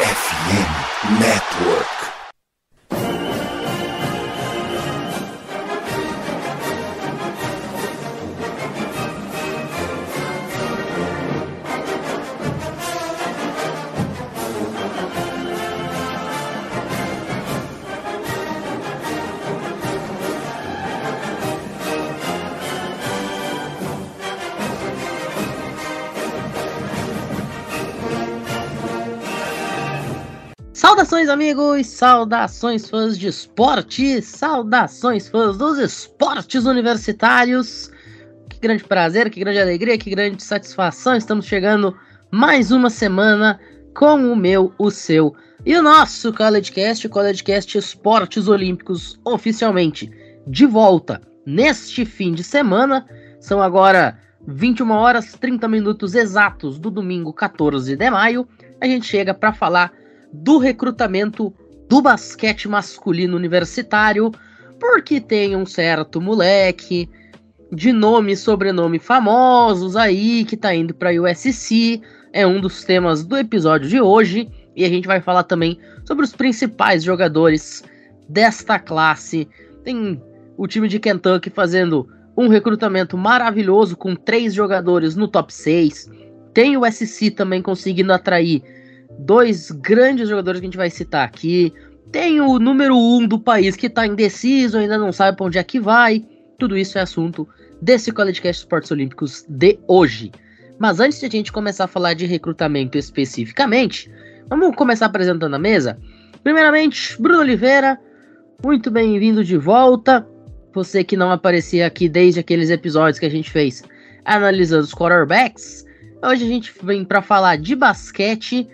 FM Network. Saudações, amigos! Saudações, fãs de esporte! Saudações, fãs dos esportes universitários! Que grande prazer, que grande alegria, que grande satisfação! Estamos chegando mais uma semana com o meu, o seu e o nosso CollegeCast, o CollegeCast Esportes Olímpicos, oficialmente de volta neste fim de semana. São agora 21 horas 30 minutos exatos do domingo 14 de maio. A gente chega para falar do recrutamento do basquete masculino universitário, porque tem um certo moleque de nome e sobrenome famosos aí que tá indo para USC, é um dos temas do episódio de hoje, e a gente vai falar também sobre os principais jogadores desta classe. Tem o time de Kentucky fazendo um recrutamento maravilhoso com três jogadores no top 6. Tem o USC também conseguindo atrair dois grandes jogadores que a gente vai citar aqui. Tem o número um do país que está indeciso, ainda não sabe para onde é que vai. Tudo isso é assunto desse CollegeCast Esportes Olímpicos de hoje. Mas antes de a gente começar a falar de recrutamento especificamente, vamos começar apresentando a mesa. Primeiramente, Bruno Oliveira, muito bem-vindo de volta. Você que não aparecia aqui desde aqueles episódios que a gente fez analisando os quarterbacks. Hoje a gente vem para falar de basquete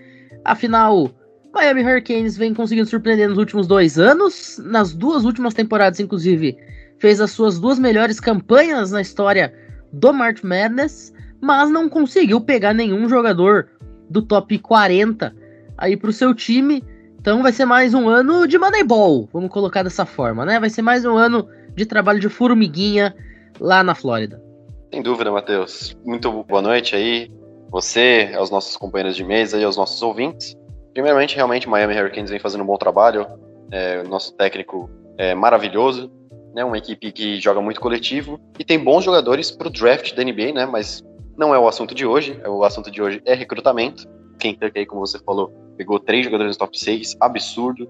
Afinal, Miami Hurricanes vem conseguindo surpreender nos últimos dois anos. Nas duas últimas temporadas, inclusive, fez as suas duas melhores campanhas na história do March Madness, mas não conseguiu pegar nenhum jogador do top 40 aí pro seu time. Então vai ser mais um ano de Moneyball, vamos colocar dessa forma, né? Vai ser mais um ano de trabalho de formiguinha lá na Flórida. Sem dúvida, Matheus. Muito boa noite aí você, aos nossos companheiros de mesa e aos nossos ouvintes. Primeiramente, realmente, Miami Hurricanes vem fazendo um bom trabalho. É, nosso técnico é maravilhoso, né? Uma equipe que joga muito coletivo e tem bons jogadores para o draft da NBA, né? Mas não é o assunto de hoje. O assunto de hoje é recrutamento. Kentucky, aí, como você falou, pegou três jogadores no top 6, absurdo.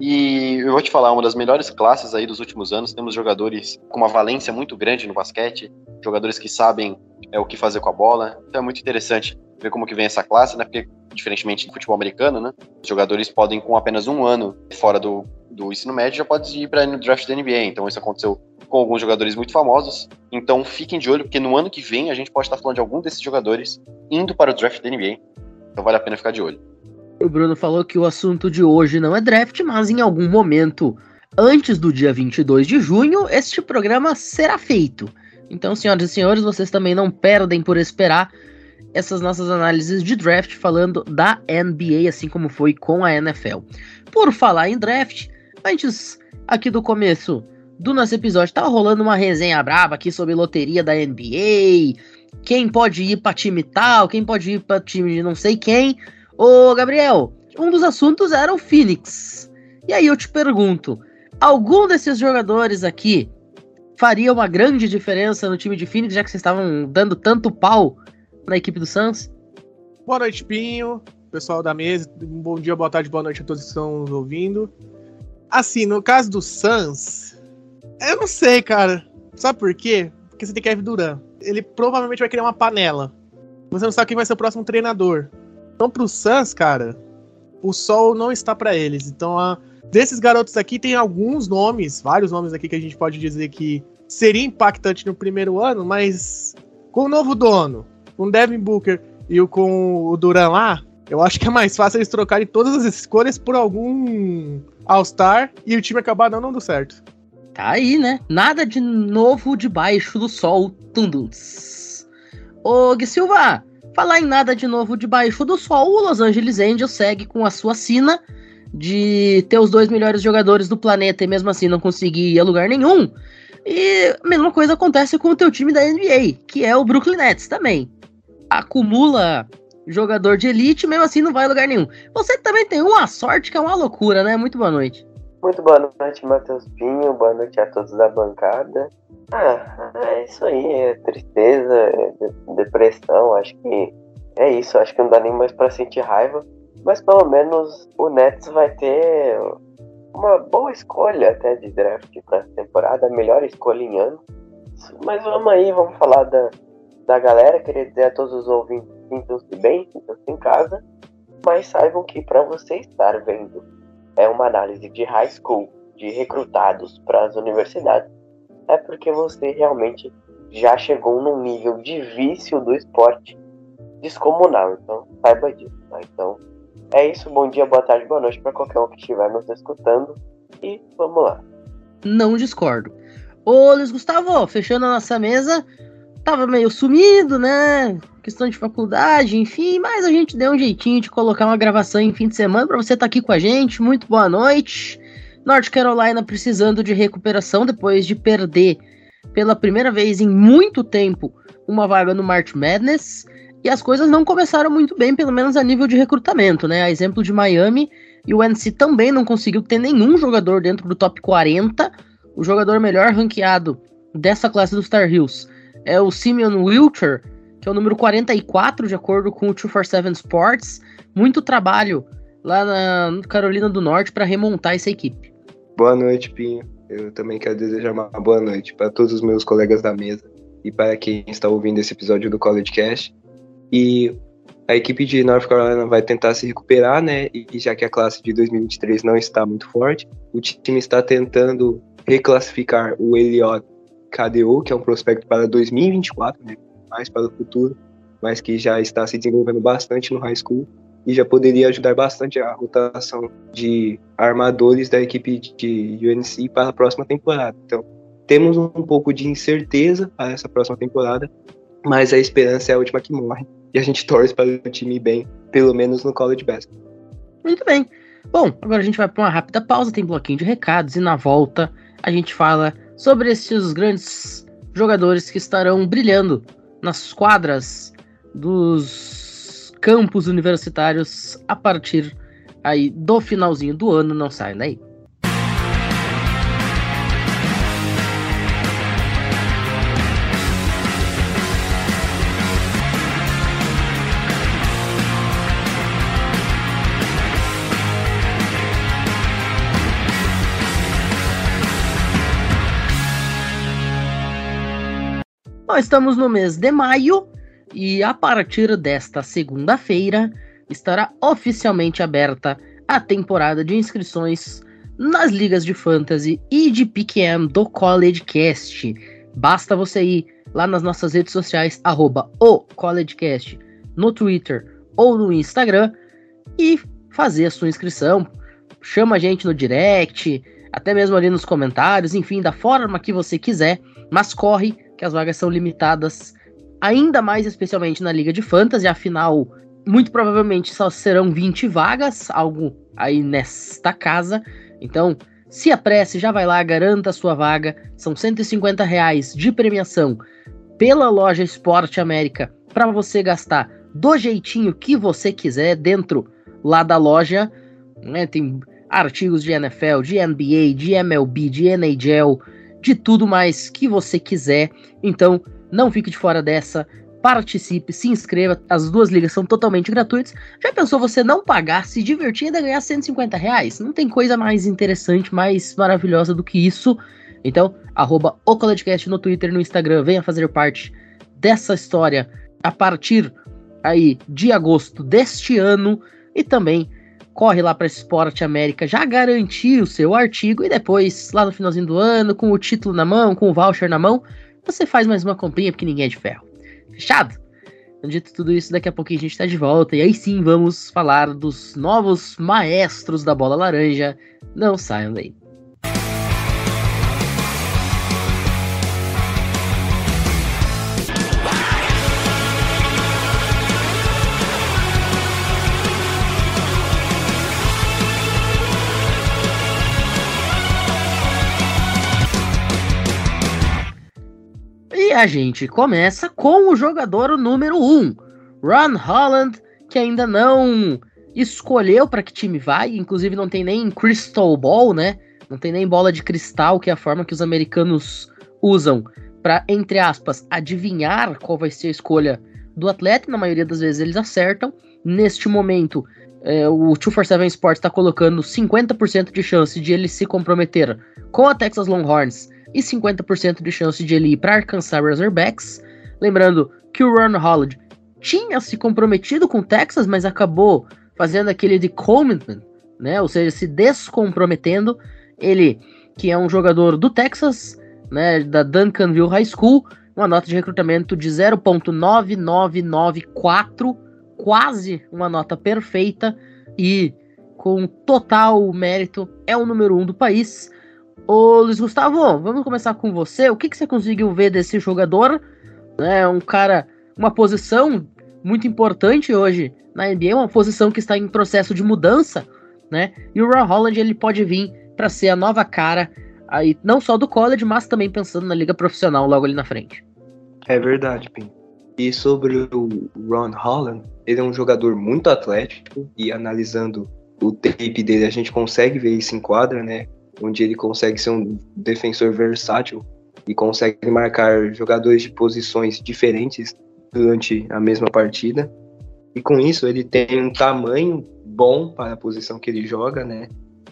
E eu vou te falar, uma das melhores classes aí dos últimos anos. Temos jogadores com uma valência muito grande no basquete, jogadores que sabem é o que fazer com a bola. Então é muito interessante ver como que vem essa classe, né? Porque, diferentemente do futebol americano, né? Os jogadores podem, com apenas um ano fora do, do ensino médio, já pode ir para o draft da NBA. Então isso aconteceu com alguns jogadores muito famosos. Então fiquem de olho, porque no ano que vem a gente pode estar falando de algum desses jogadores indo para o draft da NBA. Então vale a pena ficar de olho. O Bruno falou que o assunto de hoje não é draft, mas em algum momento antes do dia 22 de junho, este programa será feito. Então, senhoras e senhores, vocês também não perdem por esperar essas nossas análises de draft falando da NBA, assim como foi com a NFL. Por falar em draft, antes aqui do começo do nosso episódio, tava rolando uma resenha braba aqui sobre loteria da NBA, quem pode ir para time tal, quem pode ir para time de não sei quem. Ô, Gabriel, um dos assuntos era o Phoenix. E aí eu te pergunto, algum desses jogadores aqui faria uma grande diferença no time de Phoenix, já que vocês estavam dando tanto pau na equipe do Suns? Boa noite, Pinho, pessoal da mesa. Bom dia, boa tarde, boa noite a todos que estão nos ouvindo. Assim, no caso do Suns, eu não sei, cara. Sabe por quê? Porque você tem Kevin Durant. Ele provavelmente vai criar uma panela. Você não sabe quem vai ser o próximo treinador. Então, pro Suns, cara, o sol não está para eles. Então, a, desses garotos aqui, tem alguns nomes, vários nomes aqui que a gente pode dizer que seria impactante no primeiro ano, mas com o novo dono, com o Devin Booker e o, com o Duran lá, eu acho que é mais fácil eles trocarem todas as escolhas por algum All-Star e o time acabar não dando certo. Tá aí, né? Nada de novo debaixo do sol, Tunduns. Ô, Gui Silva, falar em nada de novo debaixo do sol, o Los Angeles Angels segue com a sua sina de ter os dois melhores jogadores do planeta e mesmo assim não conseguir ir a lugar nenhum. E a mesma coisa acontece com o teu time da NBA, que é o Brooklyn Nets também. Acumula jogador de elite, mesmo assim não vai a lugar nenhum. Você também tem uma sorte que é uma loucura, né? Muito boa noite. Muito boa noite, Matheus Pinho. Boa noite a todos da bancada. Ah, é isso aí. É tristeza, é depressão. Acho que é isso. Acho que não dá nem mais para sentir raiva. Mas pelo menos o Nets vai ter uma boa escolha até de draft para essa temporada, a melhor escolha em ano. Mas vamos aí, vamos falar da, da galera. Queria dizer a todos os ouvintes: sintam-se bem, sintam-se em casa, mas saibam que para você estar vendo é uma análise de high school, de recrutados para as universidades, é porque você realmente já chegou num nível de vício do esporte descomunal. Então, saiba disso. Tá? Então, é isso. Bom dia, boa tarde, boa noite para qualquer um que estiver nos escutando. E vamos lá. Não discordo. Ô, Luiz Gustavo, fechando a nossa mesa, tava meio sumido, né? Questão de faculdade, enfim, mas a gente deu um jeitinho de colocar uma gravação em fim de semana para você estar tá aqui com a gente. Muito boa noite. North Carolina precisando de recuperação depois de perder pela primeira vez em muito tempo uma vaga no March Madness. E as coisas não começaram muito bem, pelo menos a nível de recrutamento, né? A exemplo de Miami, e o NC também não conseguiu ter nenhum jogador dentro do top 40. O jogador melhor ranqueado dessa classe dos Star Hills é o Simeon Wilcher, que é o número 44, de acordo com o 247 Sports. Muito trabalho lá na Carolina do Norte para remontar essa equipe. Boa noite, Pinho. Eu também quero desejar uma boa noite para todos os meus colegas da mesa e para quem está ouvindo esse episódio do College Cast. E a equipe de North Carolina vai tentar se recuperar, né? E já que a classe de 2023 não está muito forte, o time está tentando reclassificar o Eliot KDO, que é um prospecto para 2024, né? Mais para o futuro, mas que já está se desenvolvendo bastante no high school e já poderia ajudar bastante a rotação de armadores da equipe de UNC para a próxima temporada. Então, temos um pouco de incerteza para essa próxima temporada, mas a esperança é a última que morre e a gente torce para o time bem, pelo menos no college basketball. Muito bem. Bom, agora a gente vai para uma rápida pausa, tem bloquinho de recados e na volta a gente fala sobre esses grandes jogadores que estarão brilhando nas quadras dos campos universitários a partir aí do finalzinho do ano, não sai daí. Nós estamos no mês de maio e a partir desta segunda-feira estará oficialmente aberta a temporada de inscrições nas ligas de fantasy e de PQM do College Cast. Basta você ir lá nas nossas redes sociais, arroba o CollegeCast, no Twitter ou no Instagram e fazer a sua inscrição. Chama a gente no direct, até mesmo ali nos comentários, enfim, da forma que você quiser, mas corre que as vagas são limitadas ainda mais especialmente na Liga de Fantasy, afinal, muito provavelmente só serão 20 vagas, algo aí nesta casa. Então, se apresse, já vai lá, garanta a sua vaga. São 150 reais de premiação pela loja Esporte América para você gastar do jeitinho que você quiser dentro lá da loja. Né? Tem artigos de NFL, de NBA, de MLB, de NHL, de tudo mais que você quiser. Então, não fique de fora dessa. Participe, se inscreva. As duas ligas são totalmente gratuitas. Já pensou você não pagar, se divertir e ainda ganhar 150 reais? Não tem coisa mais interessante, mais maravilhosa do que isso. Então, arroba o no Twitter e no Instagram. Venha fazer parte dessa história a partir aí de agosto deste ano. E também corre lá para Esporte América já garantir o seu artigo e depois, lá no finalzinho do ano, com o título na mão, com o voucher na mão, você faz mais uma comprinha porque ninguém é de ferro. Fechado? Então, dito tudo isso, daqui a pouquinho a gente está de volta e aí sim vamos falar dos novos maestros da bola laranja. Não saiam daí. A gente começa com o jogador número 1, um, Ron Holland, que ainda não escolheu para que time vai, inclusive não tem nem crystal ball, né? Não tem nem bola de cristal, que é a forma que os americanos usam para, entre aspas, adivinhar qual vai ser a escolha do atleta. Na maioria das vezes eles acertam. Neste momento, é, o 247 Sports está colocando 50% de chance de ele se comprometer com a Texas Longhorns e 50% de chance de ele ir para Arkansas Razorbacks. Lembrando que o Ron Holland tinha se comprometido com o Texas, mas acabou fazendo aquele de commitment, né? Ou seja, se descomprometendo. Ele, que é um jogador do Texas, né, da Duncanville High School, uma nota de recrutamento de 0.9994, quase uma nota perfeita e com total mérito é o número um do país. Ô Luiz Gustavo, vamos começar com você. O que, que você conseguiu ver desse jogador? É um cara, uma posição muito importante hoje na NBA, uma posição que está em processo de mudança, né? E o Ron Holland ele pode vir para ser a nova cara aí não só do college, mas também pensando na liga profissional logo ali na frente. É verdade, Pim. E sobre o Ron Holland, ele é um jogador muito atlético e analisando o tape dele a gente consegue ver isso em quadra, né? Onde ele consegue ser um defensor versátil e consegue marcar jogadores de posições diferentes durante a mesma partida. E com isso ele tem um tamanho bom para a posição que ele joga, né?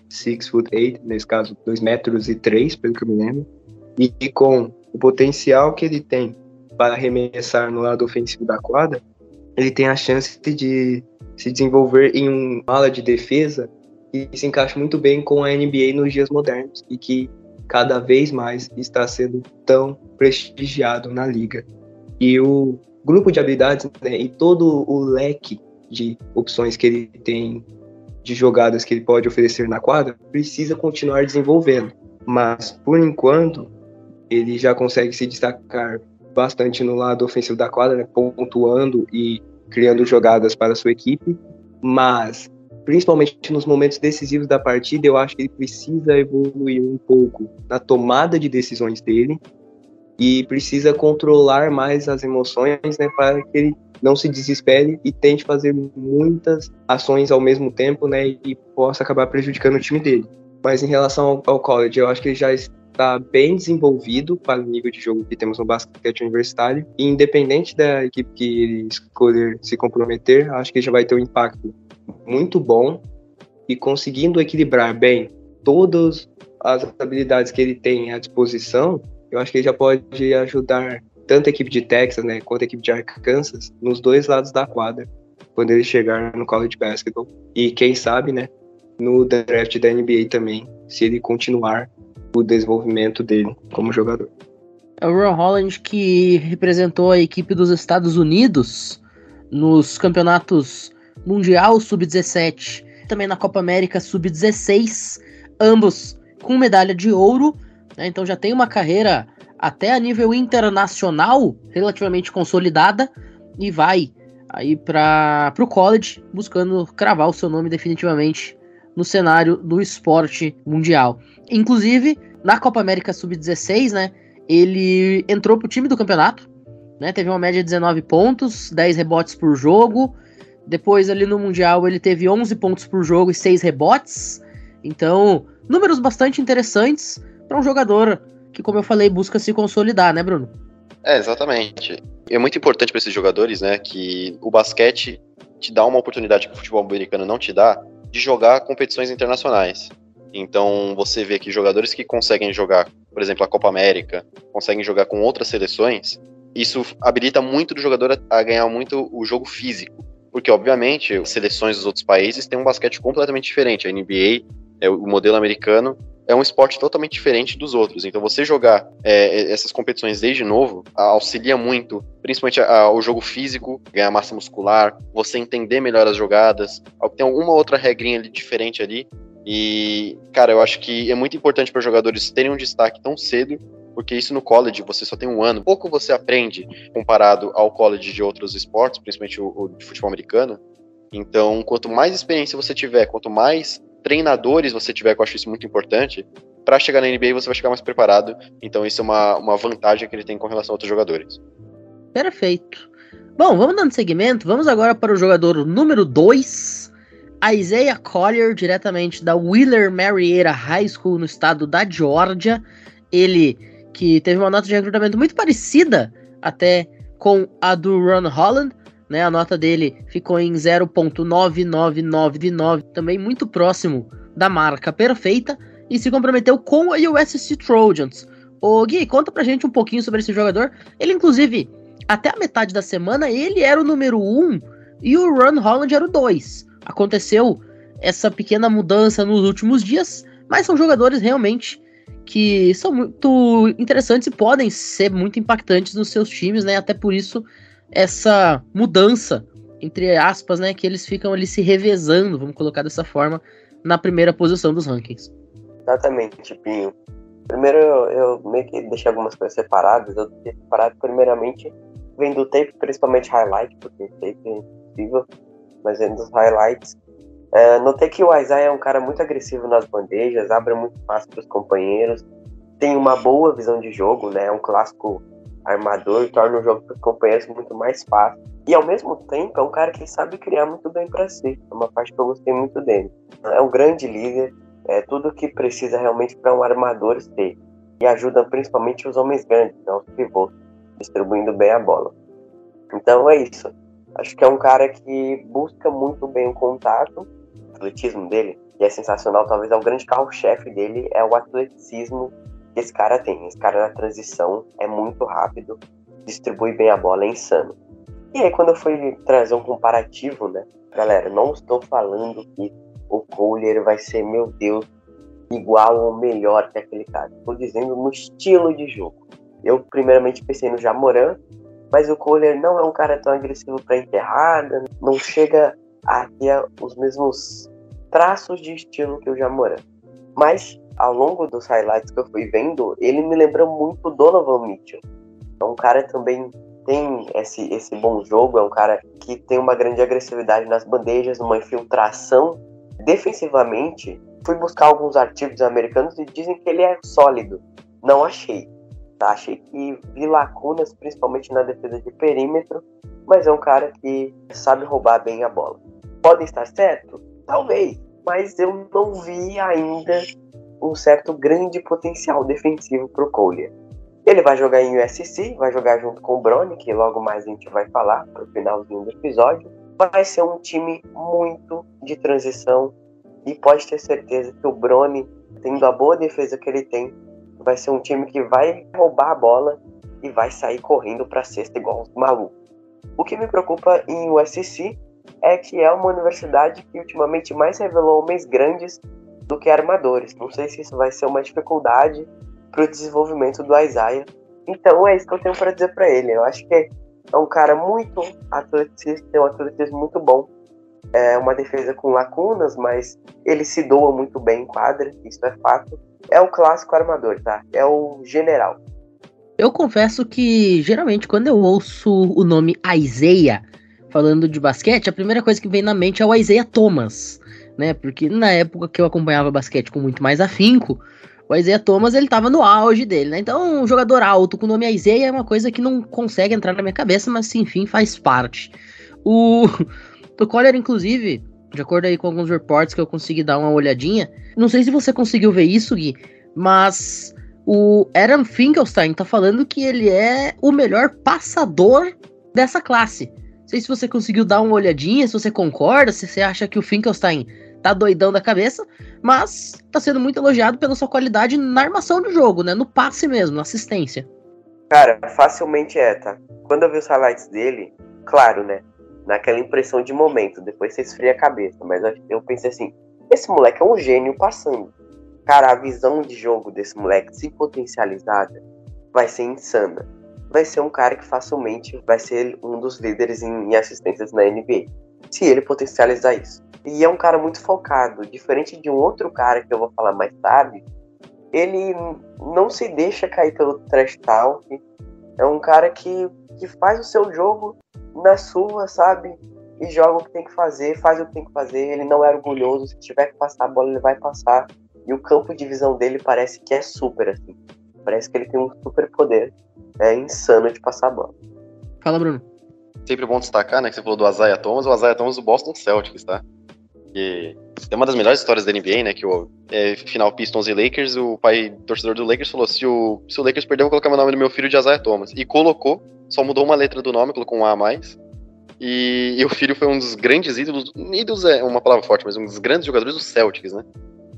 6 foot 8, nesse caso 2 metros e 3, pelo que eu me lembro. E, e com o potencial que ele tem para arremessar no lado ofensivo da quadra, ele tem a chance de se desenvolver em um ala de defesa que se encaixa muito bem com a NBA nos dias modernos e que cada vez mais está sendo tão prestigiado na liga. E o grupo de habilidades né, e todo o leque de opções que ele tem de jogadas que ele pode oferecer na quadra, precisa continuar desenvolvendo. Mas, por enquanto, ele já consegue se destacar bastante no lado ofensivo da quadra, né, pontuando e criando jogadas para a sua equipe. Mas, principalmente nos momentos decisivos da partida, eu acho que ele precisa evoluir um pouco na tomada de decisões dele e precisa controlar mais as emoções, né, para que ele não se desespere e tente fazer muitas ações ao mesmo tempo, né, e possa acabar prejudicando o time dele. Mas em relação ao, ao college, eu acho que ele já está bem desenvolvido para o nível de jogo que temos no basquete universitário. E independente da equipe que ele escolher se comprometer, acho que já vai ter um impacto muito bom e conseguindo equilibrar bem todas as habilidades que ele tem à disposição, eu acho que ele já pode ajudar tanto a equipe de Texas, né, quanto a equipe de Arkansas nos dois lados da quadra quando ele chegar no college basketball e quem sabe, né, no draft da NBA também, se ele continuar o desenvolvimento dele como jogador. É o Ron Holland que representou a equipe dos Estados Unidos nos campeonatos Mundial Sub-17, também na Copa América Sub-16, ambos com medalha de ouro né? Então já tem uma carreira até a nível internacional relativamente consolidada e vai aí para o college buscando cravar o seu nome definitivamente no cenário do esporte mundial. Inclusive, na Copa América Sub-16, né, ele entrou pro time do campeonato, né, teve uma média de 19 pontos, 10 rebotes por jogo. Depois ali no mundial ele teve 11 pontos por jogo e 6 rebotes. Então, números bastante interessantes para um jogador que, como eu falei, busca se consolidar, né, Bruno? É, exatamente. É muito importante para esses jogadores, né, que o basquete te dá uma oportunidade que o futebol americano não te dá de jogar competições internacionais. Então, você vê que jogadores que conseguem jogar, por exemplo, a Copa América, conseguem jogar com outras seleções, isso habilita muito do jogador a ganhar muito o jogo físico. Porque, obviamente, as seleções dos outros países têm um basquete completamente diferente. A NBA, é o modelo americano, é um esporte totalmente diferente dos outros. Então, você jogar é, essas competições desde novo auxilia muito, principalmente ao jogo físico, ganhar massa muscular, você entender melhor as jogadas, tem alguma outra regrinha ali diferente ali. E, cara, eu acho que é muito importante para jogadores terem um destaque tão cedo, porque isso no college você só tem um ano. Pouco você aprende comparado ao college de outros esportes, principalmente o, o de futebol americano. Então, quanto mais experiência você tiver, quanto mais treinadores você tiver, que eu acho isso muito importante, para chegar na NBA você vai chegar mais preparado. Então isso é uma, uma vantagem que ele tem com relação a outros jogadores. Perfeito. Bom, vamos dando segmento. Vamos agora para o jogador número 2, Isaiah Collier, diretamente da Wheeler Marietta High School no estado da Georgia. Ele que teve uma nota de recrutamento muito parecida até com a do Ron Holland, né? A nota dele ficou em 0.999 também muito próximo da marca perfeita e se comprometeu com a USC Trojans. Ô Gui, conta pra gente um pouquinho sobre esse jogador. Ele inclusive até a metade da semana ele era o número 1 um, e o Ron Holland era o 2. Aconteceu essa pequena mudança nos últimos dias, mas são jogadores realmente que são muito interessantes e podem ser muito impactantes nos seus times, né? Até por isso essa mudança entre aspas, né, que eles ficam ali se revezando, vamos colocar dessa forma, na primeira posição dos rankings. Exatamente, Pinho. Primeiro eu, eu meio que deixei algumas coisas separadas. Eu deixei separado primeiramente vendo o tape, principalmente highlight, porque tape é impossível, mas vendo os highlights. É, notei que o Isaiah é um cara muito agressivo nas bandejas, abre muito fácil para os companheiros, tem uma boa visão de jogo, né? É um clássico armador, torna o jogo para os companheiros muito mais fácil. E ao mesmo tempo é um cara que sabe criar muito bem para si. É uma parte que eu gostei muito dele. É um grande líder, é tudo que precisa realmente para um armador ter. E ajuda principalmente os homens grandes, né, os pivôs distribuindo bem a bola. Então é isso. Acho que é um cara que busca muito bem o contato, atletismo dele, e é sensacional. Talvez é o grande carro-chefe dele é o atleticismo que esse cara tem. Esse cara na transição é muito rápido, distribui bem a bola, é insano. E aí, quando eu fui trazer um comparativo, né? Galera, não estou falando que o Kohler vai ser, meu Deus, igual ou melhor que aquele cara. Estou dizendo no estilo de jogo. Eu primeiramente pensei no Jamoran, mas o Kohler não é um cara tão agressivo para enterrada, não chega a ter os mesmos traços de estilo que o Jamoran. Mas ao longo dos highlights que eu fui vendo, ele me lembrou muito Donovan Mitchell. É um cara também tem esse, esse bom jogo, é um cara que tem uma grande agressividade nas bandejas, uma infiltração. Defensivamente, fui buscar alguns artigos americanos e dizem que ele é sólido. Não achei. Tá? Achei que vi lacunas, principalmente na defesa de perímetro, mas é um cara que sabe roubar bem a bola. Pode estar certo? Talvez, mas eu não vi ainda um certo grande potencial defensivo para o Collier. Ele vai jogar em USC, vai jogar junto com o Brony, que logo mais a gente vai falar para o finalzinho do episódio. Vai ser um time muito de transição e pode ter certeza que o Brony, tendo a boa defesa que ele tem, vai ser um time que vai roubar a bola e vai sair correndo para a cesta igual os malucos. O que me preocupa em USC é que é uma universidade que ultimamente mais revelou homens grandes do que armadores. Não sei se isso vai ser uma dificuldade para o desenvolvimento do Isaiah. Então é isso que eu tenho para dizer para ele. Eu acho que é um cara muito atleticista, tem um atletismo muito bom. É uma defesa com lacunas, mas ele se doa muito bem em quadra, isso é fato é o clássico armador, tá? É o general. Eu confesso que geralmente quando eu ouço o nome Isaiah falando de basquete, a primeira coisa que vem na mente é o Isaiah Thomas, né? Porque na época que eu acompanhava basquete com muito mais afinco, o Isaiah Thomas ele tava no auge dele, né? Então, um jogador alto com o nome Isaiah é uma coisa que não consegue entrar na minha cabeça, mas enfim, faz parte. O, o Collier, inclusive, de acordo aí com alguns reports que eu consegui dar uma olhadinha. Não sei se você conseguiu ver isso, Gui, mas o Adam Finkelstein tá falando que ele é o melhor passador dessa classe. Sei se você conseguiu dar uma olhadinha, se você concorda, se você acha que o Finkelstein tá doidão da cabeça, mas tá sendo muito elogiado pela sua qualidade na armação do jogo, né? No passe mesmo, na assistência. Cara, facilmente é, tá? Quando eu vi os highlights dele, claro, né? naquela impressão de momento. Depois você esfria a cabeça. Mas eu pensei assim: esse moleque é um gênio passando. Cara, a visão de jogo desse moleque, se potencializada, vai ser insana. Vai ser um cara que facilmente vai ser um dos líderes em, assistências na NBA. Se ele potencializar isso. E é um cara muito focado. Diferente de um outro cara que eu vou falar mais tarde, ele não se deixa cair pelo trash talk. É um cara que, que faz o seu jogo na sua, sabe? E joga o que tem que fazer, faz o que tem que fazer. Ele não é orgulhoso. Se tiver que passar a bola, ele vai passar. E o campo de visão dele parece que é super, assim. Parece que ele tem um super poder. É insano de passar a bola. Fala, Bruno. sempre bom destacar, né, que você falou do Isaiah Thomas, o Isaiah Thomas do Boston Celtics, tá? Que é uma das melhores histórias da NBA, né, que o é, final Pistons e Lakers, o pai torcedor do Lakers falou, se o, se o Lakers perder, eu vou colocar o nome do meu filho de Isaiah Thomas. E colocou, só mudou uma letra do nome, colocou um A a mais. E, e o filho foi um dos grandes ídolos, ídolos é uma palavra forte, mas um dos grandes jogadores do Celtics, né?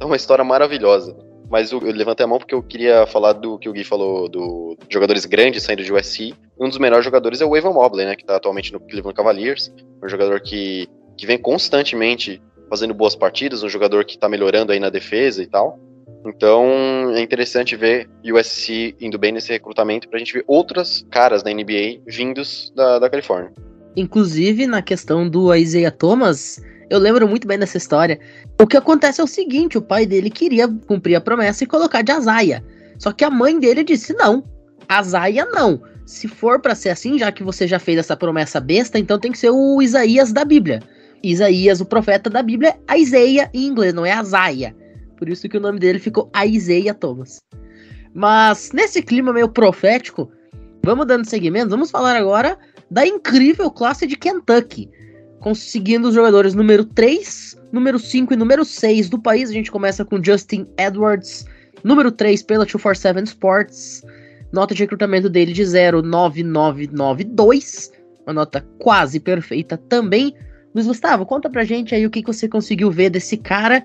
É uma história maravilhosa. Mas eu, eu, levantei a mão porque eu queria falar do que o Gui falou do jogadores grandes saindo de USC. Um dos melhores jogadores é o Evan Mobley, né? Que tá atualmente no Cleveland Cavaliers. Um jogador que, que vem constantemente fazendo boas partidas, um jogador que tá melhorando aí na defesa e tal. Então é interessante ver o USC indo bem nesse recrutamento pra gente ver outras caras da NBA vindos da, da Califórnia. Inclusive, na questão do Isaiah Thomas, eu lembro muito bem dessa história. O que acontece é o seguinte: o pai dele queria cumprir a promessa e colocar de Azaia. Só que a mãe dele disse: não, Azaia não. Se for para ser assim, já que você já fez essa promessa besta, então tem que ser o Isaías da Bíblia. Isaías, o profeta da Bíblia, é Isaiah em inglês, não é Azaia. Por isso que o nome dele ficou Isaiah Thomas. Mas nesse clima meio profético, vamos dando seguimento, vamos falar agora da incrível classe de Kentucky conseguindo os jogadores número 3, número 5 e número 6 do país. A gente começa com Justin Edwards, número 3 pela 247 Sports. Nota de recrutamento dele de 09992, uma nota quase perfeita também. Luiz Gustavo, conta pra gente aí o que, que você conseguiu ver desse cara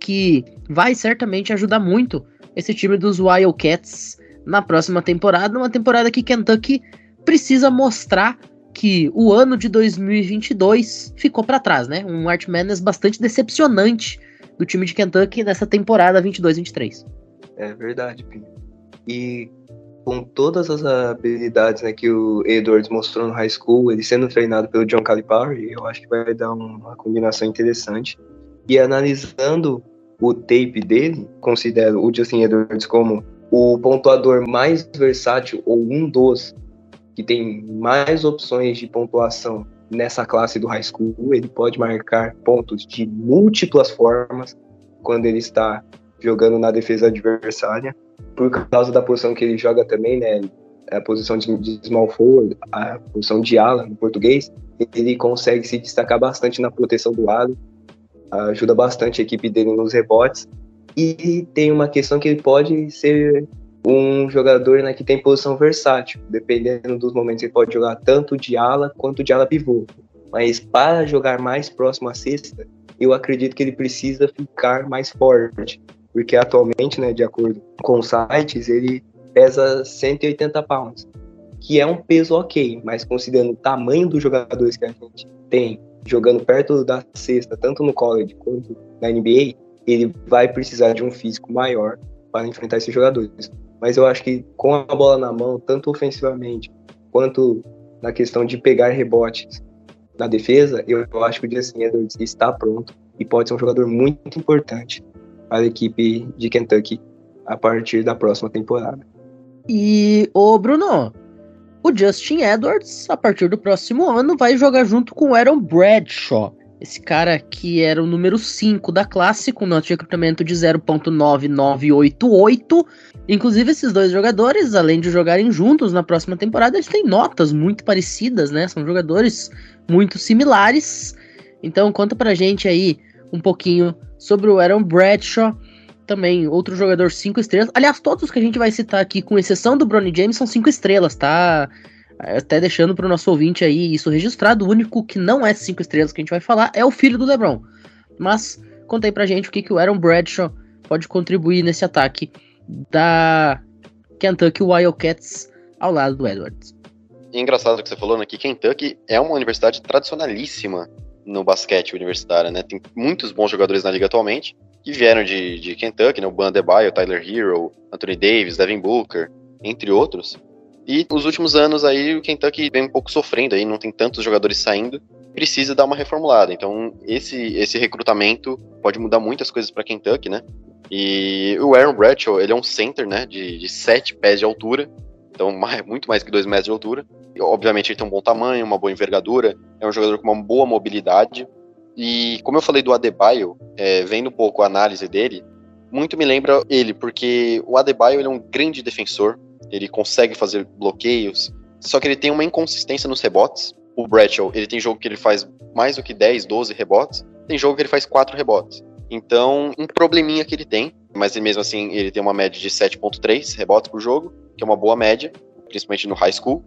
que vai certamente ajudar muito esse time dos Wildcats na próxima temporada, uma temporada que Kentucky precisa mostrar que o ano de 2022 ficou para trás, né? Um Art Madness bastante decepcionante do time de Kentucky nessa temporada 22-23. É verdade, Pino. E com todas as habilidades né, que o Edwards mostrou no high school, ele sendo treinado pelo John Calipari, eu acho que vai dar uma combinação interessante. E analisando o tape dele, considero o Justin Edwards como o pontuador mais versátil ou um dos que tem mais opções de pontuação nessa classe do high school, ele pode marcar pontos de múltiplas formas quando ele está jogando na defesa adversária, por causa da posição que ele joga também, né? A posição de small forward, a posição de ala no português, ele consegue se destacar bastante na proteção do lado, ajuda bastante a equipe dele nos rebotes. E tem uma questão que ele pode ser um jogador né, que tem posição versátil. Dependendo dos momentos, ele pode jogar tanto de ala quanto de ala pivô. Mas para jogar mais próximo à cesta, eu acredito que ele precisa ficar mais forte. Porque atualmente, né, de acordo com os sites, ele pesa 180 pounds. Que é um peso ok, mas considerando o tamanho dos jogadores que a gente tem jogando perto da cesta, tanto no college quanto na NBA, ele vai precisar de um físico maior para enfrentar esses jogadores mas eu acho que com a bola na mão, tanto ofensivamente quanto na questão de pegar rebotes na defesa, eu, acho que o Justin Edwards está pronto e pode ser um jogador muito importante para a equipe de Kentucky a partir da próxima temporada. E, ô Bruno, o Justin Edwards, a partir do próximo ano, vai jogar junto com o Aaron Bradshaw. Esse cara que era o número 5 da classe, com nota de recrutamento de 0.9988. Inclusive, esses dois jogadores, além de jogarem juntos na próxima temporada, eles têm notas muito parecidas, né? São jogadores muito similares. Então, conta pra gente aí um pouquinho sobre o Aaron Bradshaw. Também outro jogador 5 estrelas. Aliás, todos que a gente vai citar aqui, com exceção do Bronny James, são 5 estrelas, tá? Até deixando para o nosso ouvinte aí isso registrado, o único que não é cinco estrelas que a gente vai falar é o filho do LeBron. Mas conta aí pra gente o que, que o Aaron Bradshaw pode contribuir nesse ataque da Kentucky Wildcats ao lado do Edwards. Engraçado o que você falou, né, Kentucky é uma universidade tradicionalíssima no basquete universitário, né? Tem muitos bons jogadores na liga atualmente que vieram de, de Kentucky, né? O Ban Adebayo, Tyler Hero, Anthony Davis, Devin Booker, entre outros. E nos últimos anos aí o Kentucky vem um pouco sofrendo aí, não tem tantos jogadores saindo, precisa dar uma reformulada. Então esse esse recrutamento pode mudar muitas coisas para Kentucky, né? E o Aaron Bradshaw, ele é um center, né, de, de 7 pés de altura, então mais, muito mais que 2 metros de altura. E, obviamente ele tem um bom tamanho, uma boa envergadura, é um jogador com uma boa mobilidade. E como eu falei do Adebayo, é, vendo um pouco a análise dele, muito me lembra ele, porque o Adebayo ele é um grande defensor, ele consegue fazer bloqueios, só que ele tem uma inconsistência nos rebotes. o Bradshaw, ele tem jogo que ele faz mais do que 10, 12 rebotes, tem jogo que ele faz 4 rebotes. Então, um probleminha que ele tem, mas mesmo assim ele tem uma média de 7.3 rebotes por jogo, que é uma boa média, principalmente no high school.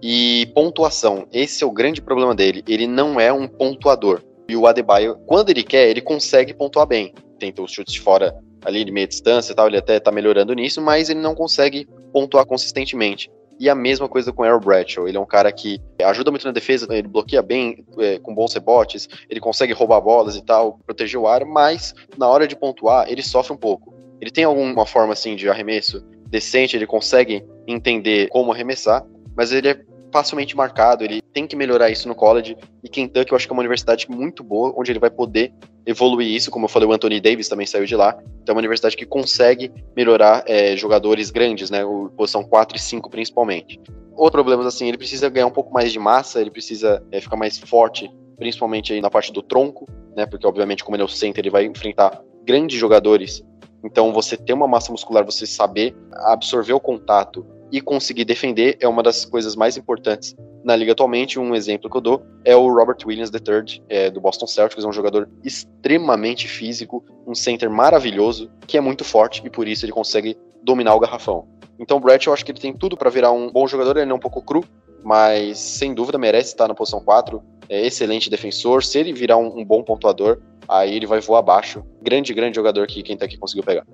E pontuação, esse é o grande problema dele. Ele não é um pontuador. E o Adebayo, quando ele quer, ele consegue pontuar bem. Tenta os chutes de fora ali de meia distância e tal, ele até tá melhorando nisso, mas ele não consegue pontuar consistentemente. E a mesma coisa com o Aaron Bradshaw. Ele é um cara que ajuda muito na defesa, ele bloqueia bem, é, com bons rebotes, ele consegue roubar bolas e tal, proteger o ar, mas na hora de pontuar, ele sofre um pouco. Ele tem alguma forma assim de arremesso decente, ele consegue entender como arremessar, mas ele é facilmente marcado, ele tem que melhorar isso no college, e Kentucky eu acho que é uma universidade muito boa, onde ele vai poder evoluir isso, como eu falei, o Anthony Davis também saiu de lá, então é uma universidade que consegue melhorar é, jogadores grandes, né, posição 4 e 5 principalmente. Outro problema, assim, ele precisa ganhar um pouco mais de massa, ele precisa é, ficar mais forte, principalmente aí na parte do tronco, né, porque obviamente como ele é o center, ele vai enfrentar grandes jogadores, então você ter uma massa muscular, você saber absorver o contato e conseguir defender é uma das coisas mais importantes na liga atualmente. Um exemplo que eu dou é o Robert Williams III, é, do Boston Celtics, é um jogador extremamente físico, um center maravilhoso, que é muito forte e por isso ele consegue dominar o garrafão. Então o Brett, eu acho que ele tem tudo para virar um bom jogador, ele é um pouco cru, mas sem dúvida merece estar na posição 4. É excelente defensor. Se ele virar um, um bom pontuador, aí ele vai voar abaixo. Grande, grande jogador que quem tá aqui conseguiu pegar.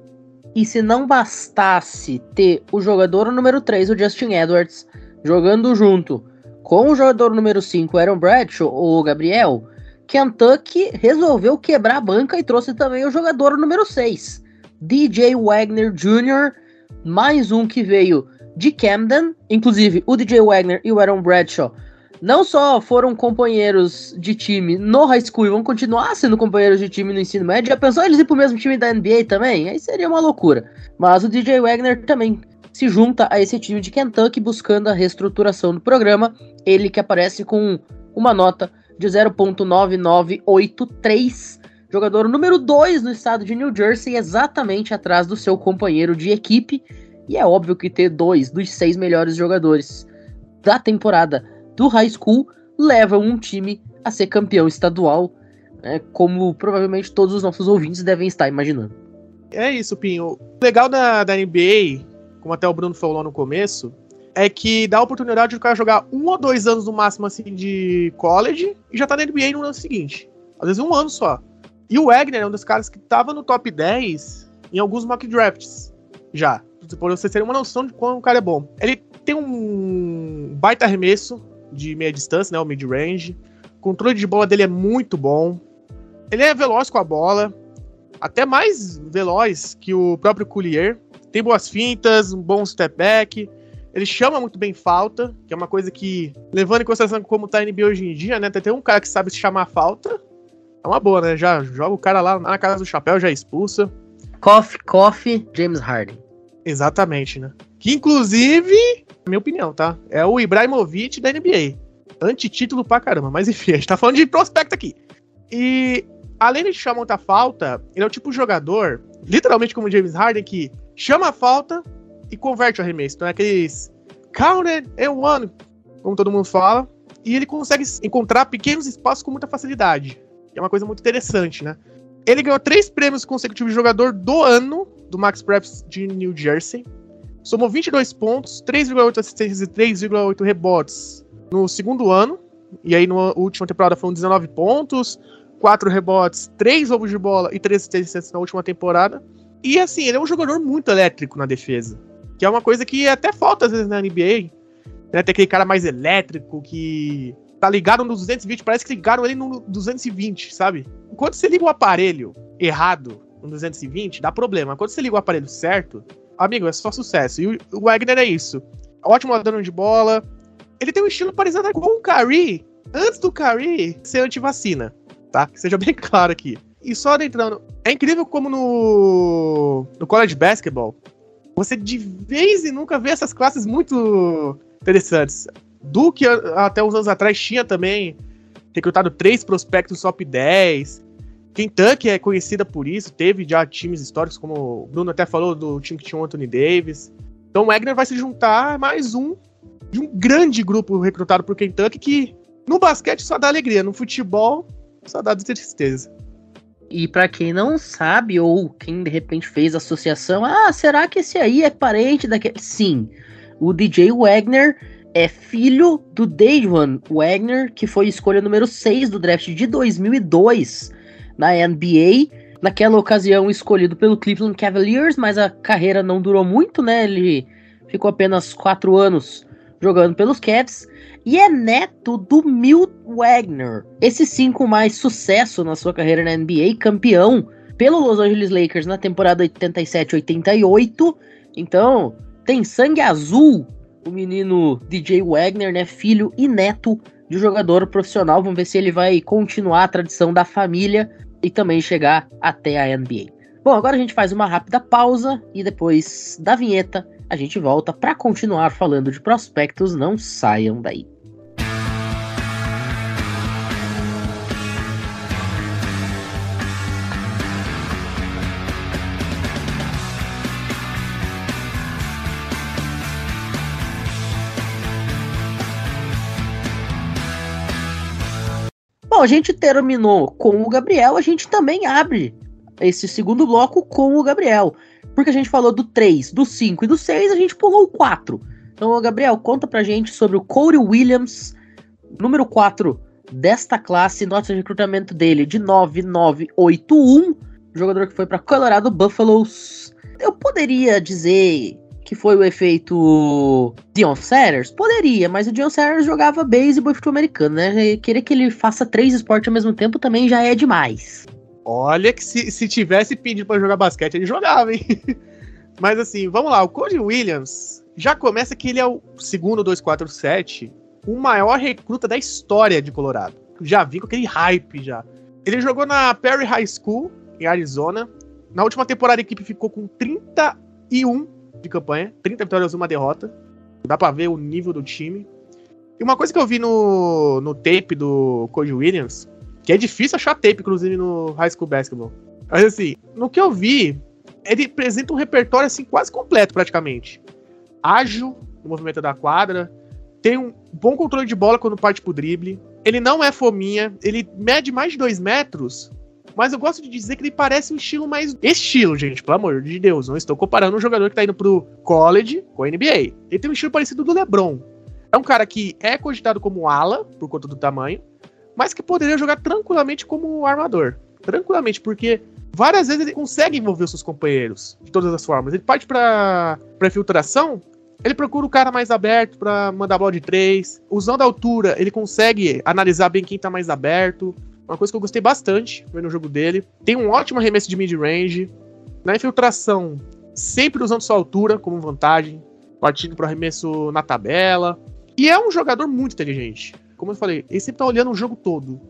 E se não bastasse ter o jogador número 3, o Justin Edwards, jogando junto com o jogador número 5, Aaron Bradshaw, ou Gabriel, Kentucky resolveu quebrar a banca e trouxe também o jogador número 6, DJ Wagner Jr., mais um que veio de Camden, inclusive o DJ Wagner e o Aaron Bradshaw não só foram companheiros de time no high school e vão continuar sendo companheiros de time no ensino médio, já pensou eles ir pro mesmo time da NBA também? Aí seria uma loucura. Mas o DJ Wagner também se junta a esse time de Kentucky buscando a reestruturação do programa. Ele que aparece com uma nota de 0.9983, jogador número 2 no estado de New Jersey, exatamente atrás do seu companheiro de equipe. E é óbvio que ter dois dos seis melhores jogadores da temporada do high school levam um time a ser campeão estadual, né, como provavelmente todos os nossos ouvintes devem estar imaginando. É isso, Pinho. O legal da, da NBA, como até o Bruno falou no começo, é que dá a oportunidade do cara jogar um ou dois anos no máximo assim de college e já tá na NBA no ano seguinte. Às vezes um ano só. E o Wagner é um dos caras que tava no top 10 em alguns mock drafts já. Por vocês terem uma noção de quão o cara é bom. Ele tem um baita arremesso, de meia distância, né, o mid-range. O controle de bola dele é muito bom. Ele é veloz com a bola, até mais veloz que o próprio Collier. Tem boas fintas, um bom step back. Ele chama muito bem falta, que é uma coisa que, levando em consideração como tá a NBA hoje em dia, né? Tem um cara que sabe se chamar falta. É uma boa, né? Já joga o cara lá na casa do chapéu, já expulsa. Coffee, coffee, James Harden. Exatamente, né? Que inclusive, minha opinião, tá? É o Ibrahimovic da NBA. Antitítulo pra caramba, mas enfim, a gente tá falando de prospecto aqui. E além de chamar muita falta, ele é o tipo de jogador, literalmente como o James Harden, que chama a falta e converte o arremesso. Então é aqueles counted and one, como todo mundo fala. E ele consegue encontrar pequenos espaços com muita facilidade. É uma coisa muito interessante, né? Ele ganhou três prêmios consecutivos de jogador do ano do Max Preps de New Jersey somou 22 pontos, 3,8 assistências e 3,8 rebotes no segundo ano. E aí, na última temporada, foram 19 pontos, 4 rebotes, 3 roubos de bola e 3 assistências na última temporada. E assim, ele é um jogador muito elétrico na defesa. Que é uma coisa que até falta às vezes na NBA. Né? Tem aquele cara mais elétrico que tá ligado no 220, parece que ligaram ele no 220, sabe? Quando você liga o aparelho errado no 220, dá problema. Quando você liga o aparelho certo, amigo, é só sucesso. E o Wagner é isso. Ótimo dano de bola. Ele tem um estilo parecido com o Curry, antes do Curry ser antivacina, tá? Que seja bem claro aqui. E só adentrando, é incrível como no, no college basketball, você de vez em nunca vê essas classes muito interessantes. Duke, até uns anos atrás, tinha também recrutado três prospectos top 10. Kentucky é conhecida por isso, teve já times históricos, como o Bruno até falou do time que tinha o Anthony Davis. Então o Wagner vai se juntar mais um de um grande grupo recrutado por Kentucky que No basquete só dá alegria, no futebol só dá tristeza. E para quem não sabe, ou quem de repente fez associação, ah, será que esse aí é parente daquele? Sim, o DJ Wagner é filho do Dajuan Wagner, que foi escolha número 6 do draft de 2002 na NBA. Naquela ocasião escolhido pelo Cleveland Cavaliers, mas a carreira não durou muito, né? Ele ficou apenas 4 anos jogando pelos Cavs e é neto do Milt Wagner, esse sim com mais sucesso na sua carreira na NBA, campeão pelo Los Angeles Lakers na temporada 87-88. Então, tem sangue azul o menino DJ Wagner, né, filho e neto de um jogador profissional. Vamos ver se ele vai continuar a tradição da família e também chegar até a NBA. Bom, agora a gente faz uma rápida pausa e depois da vinheta a gente volta para continuar falando de prospectos. Não saiam daí. A gente terminou com o Gabriel, a gente também abre esse segundo bloco com o Gabriel. Porque a gente falou do 3, do 5 e do 6, a gente pulou o 4. Então, Gabriel, conta pra gente sobre o Corey Williams, número 4 desta classe, nota de recrutamento dele de 9981, jogador que foi para Colorado Buffaloes. Eu poderia dizer que foi o efeito Dion Sanders? Poderia, mas o Dion Sanders jogava beisebol e futebol americano, né? Querer que ele faça três esportes ao mesmo tempo também já é demais. Olha que se, se tivesse pedido para jogar basquete, ele jogava, hein? mas assim, vamos lá, o Cody Williams já começa que ele é o segundo 247, o maior recruta da história de Colorado. Já vi com aquele hype já. Ele jogou na Perry High School, em Arizona. Na última temporada a equipe ficou com 31 de campanha, 30 vitórias e uma derrota. Dá pra ver o nível do time. E uma coisa que eu vi no, no tape do Cody Williams, que é difícil achar tape, inclusive, no High School Basketball. Mas assim, no que eu vi, ele apresenta um repertório assim quase completo, praticamente. Ágil no movimento da quadra, tem um bom controle de bola quando parte pro drible. Ele não é fominha, ele mede mais de 2 metros, mas eu gosto de dizer que ele parece um estilo mais. Estilo, gente, pelo amor de Deus. Não estou comparando um jogador que tá indo pro college com a NBA. Ele tem um estilo parecido do LeBron. É um cara que é cogitado como ala, por conta do tamanho, mas que poderia jogar tranquilamente como armador. Tranquilamente, porque várias vezes ele consegue envolver os seus companheiros de todas as formas. Ele parte pra, pra infiltração, ele procura o cara mais aberto para mandar bola de três. Usando a altura, ele consegue analisar bem quem tá mais aberto. Uma coisa que eu gostei bastante vendo o jogo dele. Tem um ótimo arremesso de mid-range. Na infiltração, sempre usando sua altura como vantagem. Partindo pro arremesso na tabela. E é um jogador muito inteligente. Como eu falei, ele sempre tá olhando o jogo todo.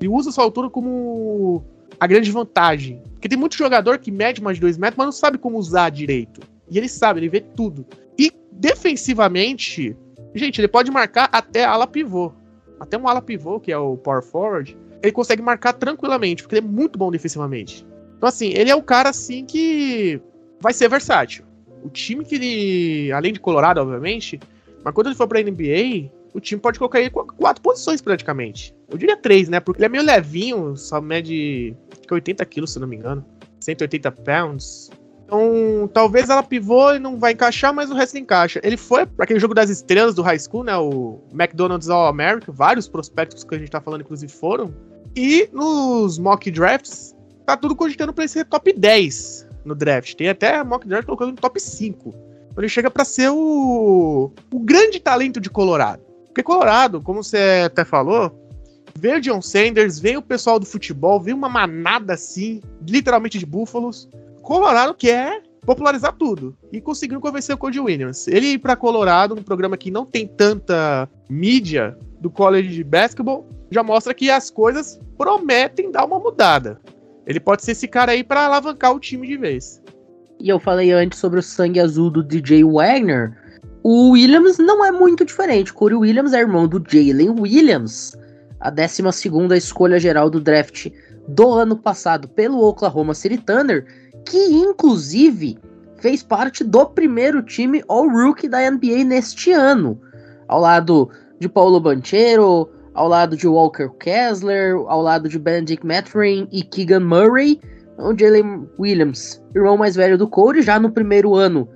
Ele usa sua altura como a grande vantagem. Porque tem muito jogador que mede mais de 2 metros, mas não sabe como usar direito. E ele sabe, ele vê tudo. E defensivamente, gente, ele pode marcar até ala pivô. Até um ala pivô, que é o power forward, ele consegue marcar tranquilamente, porque ele é muito bom defensivamente. Então, assim, ele é o cara, assim, que vai ser versátil. O time que ele, além de Colorado, obviamente, mas quando ele for pra NBA, o time pode colocar ele quatro posições praticamente. Eu diria três, né? Porque ele é meio levinho, só mede 80 quilos, se não me engano. 180 pounds. Então, talvez ela pivô e não vai encaixar, mas o resto encaixa. Ele foi para aquele jogo das estrelas do high school, né? O McDonald's All America. Vários prospectos que a gente tá falando, inclusive, foram. E nos mock drafts, tá tudo cogitando pra ele ser top 10 no draft. Tem até mock draft colocando no top 5. Então ele chega para ser o, o grande talento de Colorado. Porque Colorado, como você até falou, veio John Sanders, veio o pessoal do futebol, veio uma manada assim, literalmente de búfalos. Colorado quer popularizar tudo e conseguiu convencer o Cody Williams. Ele ir para Colorado, num programa que não tem tanta mídia do college de basketball, já mostra que as coisas prometem dar uma mudada. Ele pode ser esse cara aí para alavancar o time de vez. E eu falei antes sobre o sangue azul do DJ Wagner. O Williams não é muito diferente. Corey Williams é irmão do Jalen Williams, a 12 escolha geral do draft do ano passado pelo Oklahoma City Thunder, que inclusive fez parte do primeiro time All-Rookie da NBA neste ano, ao lado de Paulo Banchero, ao lado de Walker Kessler, ao lado de Benedict Mathurin e Keegan Murray, o Jalen Williams, irmão mais velho do Cody, já no primeiro ano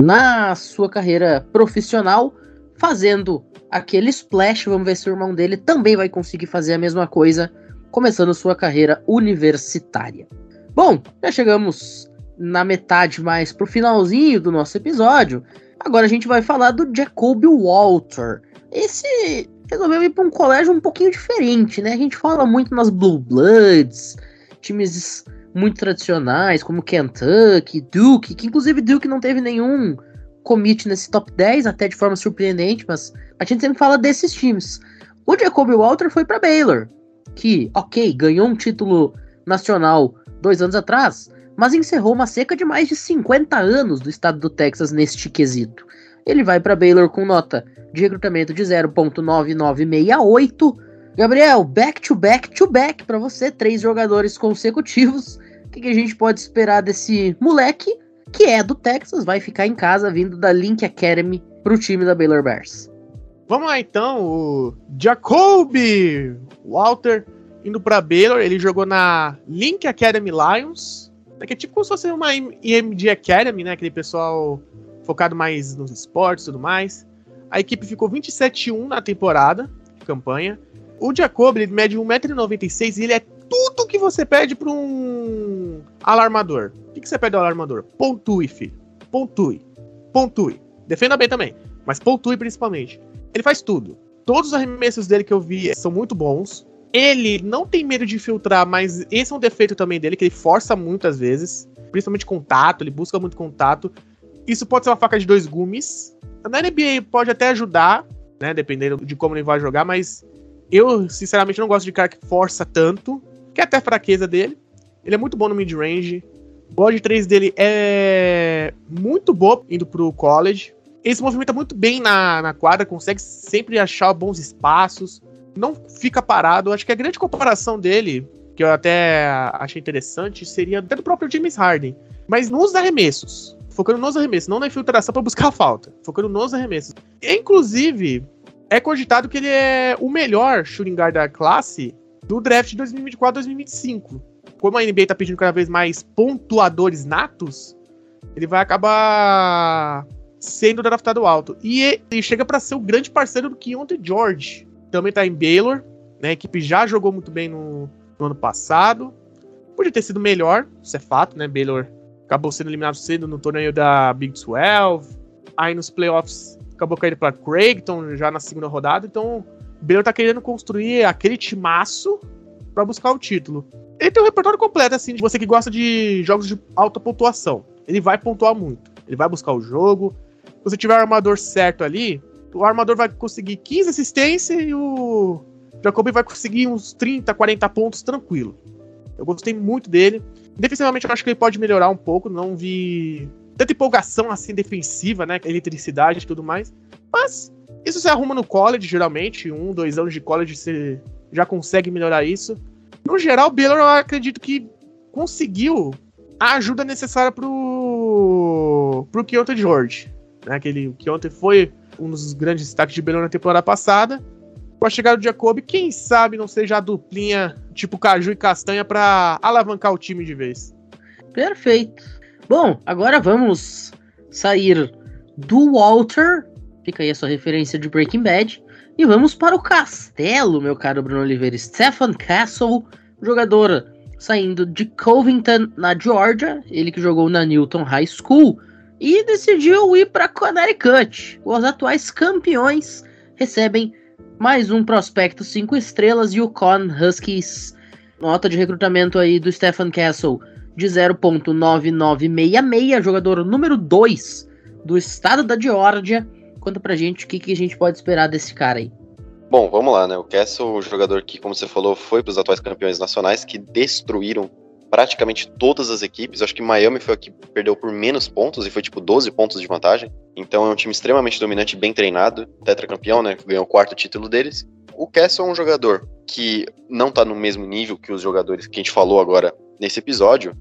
na sua carreira profissional, fazendo aquele splash. Vamos ver se o irmão dele também vai conseguir fazer a mesma coisa, começando sua carreira universitária. Bom, já chegamos na metade mais pro finalzinho do nosso episódio. Agora a gente vai falar do Jacoby Walter. Esse resolveu ir para um colégio um pouquinho diferente, né? A gente fala muito nas Blue Bloods, times muito tradicionais, como Kentucky, Duke, que inclusive Duke não teve nenhum commit nesse top 10, até de forma surpreendente, mas a gente sempre fala desses times. O Jacoby Walter foi para Baylor, que, ok, ganhou um título nacional dois anos atrás, mas encerrou uma seca de mais de 50 anos do estado do Texas neste quesito. Ele vai para Baylor com nota de recrutamento de 0.9968. Gabriel, back to back to back para você, três jogadores consecutivos. O que, que a gente pode esperar desse moleque que é do Texas, vai ficar em casa vindo da Link Academy para o time da Baylor Bears? Vamos lá então, o Jacoby Walter indo para Baylor, ele jogou na Link Academy Lions, né, que é tipo como se fosse uma IMD Academy, né, aquele pessoal focado mais nos esportes e tudo mais. A equipe ficou 27-1 na temporada campanha. O Jacob, ele mede 1,96m e ele é tudo que você pede para um alarmador. O que, que você pede ao alarmador? Pontue, filho. Pontue. Pontue. Defenda bem também, mas pontue principalmente. Ele faz tudo. Todos os arremessos dele que eu vi são muito bons. Ele não tem medo de filtrar, mas esse é um defeito também dele, que ele força muitas vezes. Principalmente contato, ele busca muito contato. Isso pode ser uma faca de dois gumes. Na NBA pode até ajudar, né? Dependendo de como ele vai jogar, mas eu, sinceramente, não gosto de cara que força tanto, que é até a fraqueza dele. Ele é muito bom no mid-range. O bola de 3 dele é muito boa indo pro college. Ele se movimenta muito bem na, na quadra, consegue sempre achar bons espaços, não fica parado. Acho que a grande comparação dele, que eu até achei interessante, seria até do próprio James Harden. Mas nos arremessos focando nos arremessos, não na infiltração para buscar a falta, focando nos arremessos. Inclusive, é cogitado que ele é o melhor shooting guard da classe do draft de 2024-2025. Como a NBA tá pedindo cada vez mais pontuadores natos, ele vai acabar sendo draftado alto. E ele chega para ser o grande parceiro do Keontae George. Também tá em Baylor, né? A equipe já jogou muito bem no, no ano passado. Podia ter sido melhor, isso é fato, né? Baylor acabou sendo eliminado cedo no torneio da Big 12. Aí nos playoffs acabou caindo para Creighton já na segunda rodada. Então, o Baylor tá querendo construir aquele timaço para buscar o título. Ele tem um repertório completo, assim, de você que gosta de jogos de alta pontuação. Ele vai pontuar muito. Ele vai buscar o jogo. Se você tiver o armador certo ali, o armador vai conseguir 15 assistências e o Jacoby vai conseguir uns 30, 40 pontos tranquilo. Eu gostei muito dele. Defensivamente, eu acho que ele pode melhorar um pouco. Não vi tanta empolgação assim defensiva, né? Eletricidade e tudo mais. Mas isso se arruma no college, geralmente. Um, dois anos de college você já consegue melhorar isso. No geral, o Baylor eu acredito que conseguiu a ajuda necessária pro, pro Keontae George. Né? Aquele Keontae foi um dos grandes destaques de Baylor na temporada passada com a chegada do Jacob, quem sabe não seja a duplinha tipo Caju e Castanha para alavancar o time de vez. Perfeito. Bom, agora vamos sair do Walter, fica aí a sua referência de Breaking Bad, e vamos para o Castelo, meu caro Bruno Oliveira. Stephen Castle, jogador saindo de Covington, na Georgia, ele que jogou na Newton High School, e decidiu ir para Connecticut. Os atuais campeões recebem mais um prospecto 5 estrelas, Yukon Huskies. Nota de recrutamento aí do Stephen Castle de 0.9966, jogador número 2 do estado da Geórgia. Conta pra gente o que, que a gente pode esperar desse cara aí. Bom, vamos lá, né? O Castle, o jogador que, como você falou, foi para os atuais campeões nacionais que destruíram praticamente todas as equipes. Acho que Miami foi a que perdeu por menos pontos e foi tipo 12 pontos de vantagem. Então é um time extremamente dominante, bem treinado, tetracampeão, né? Ganhou o quarto título deles. O Castle é um jogador que não tá no mesmo nível que os jogadores que a gente falou agora nesse episódio,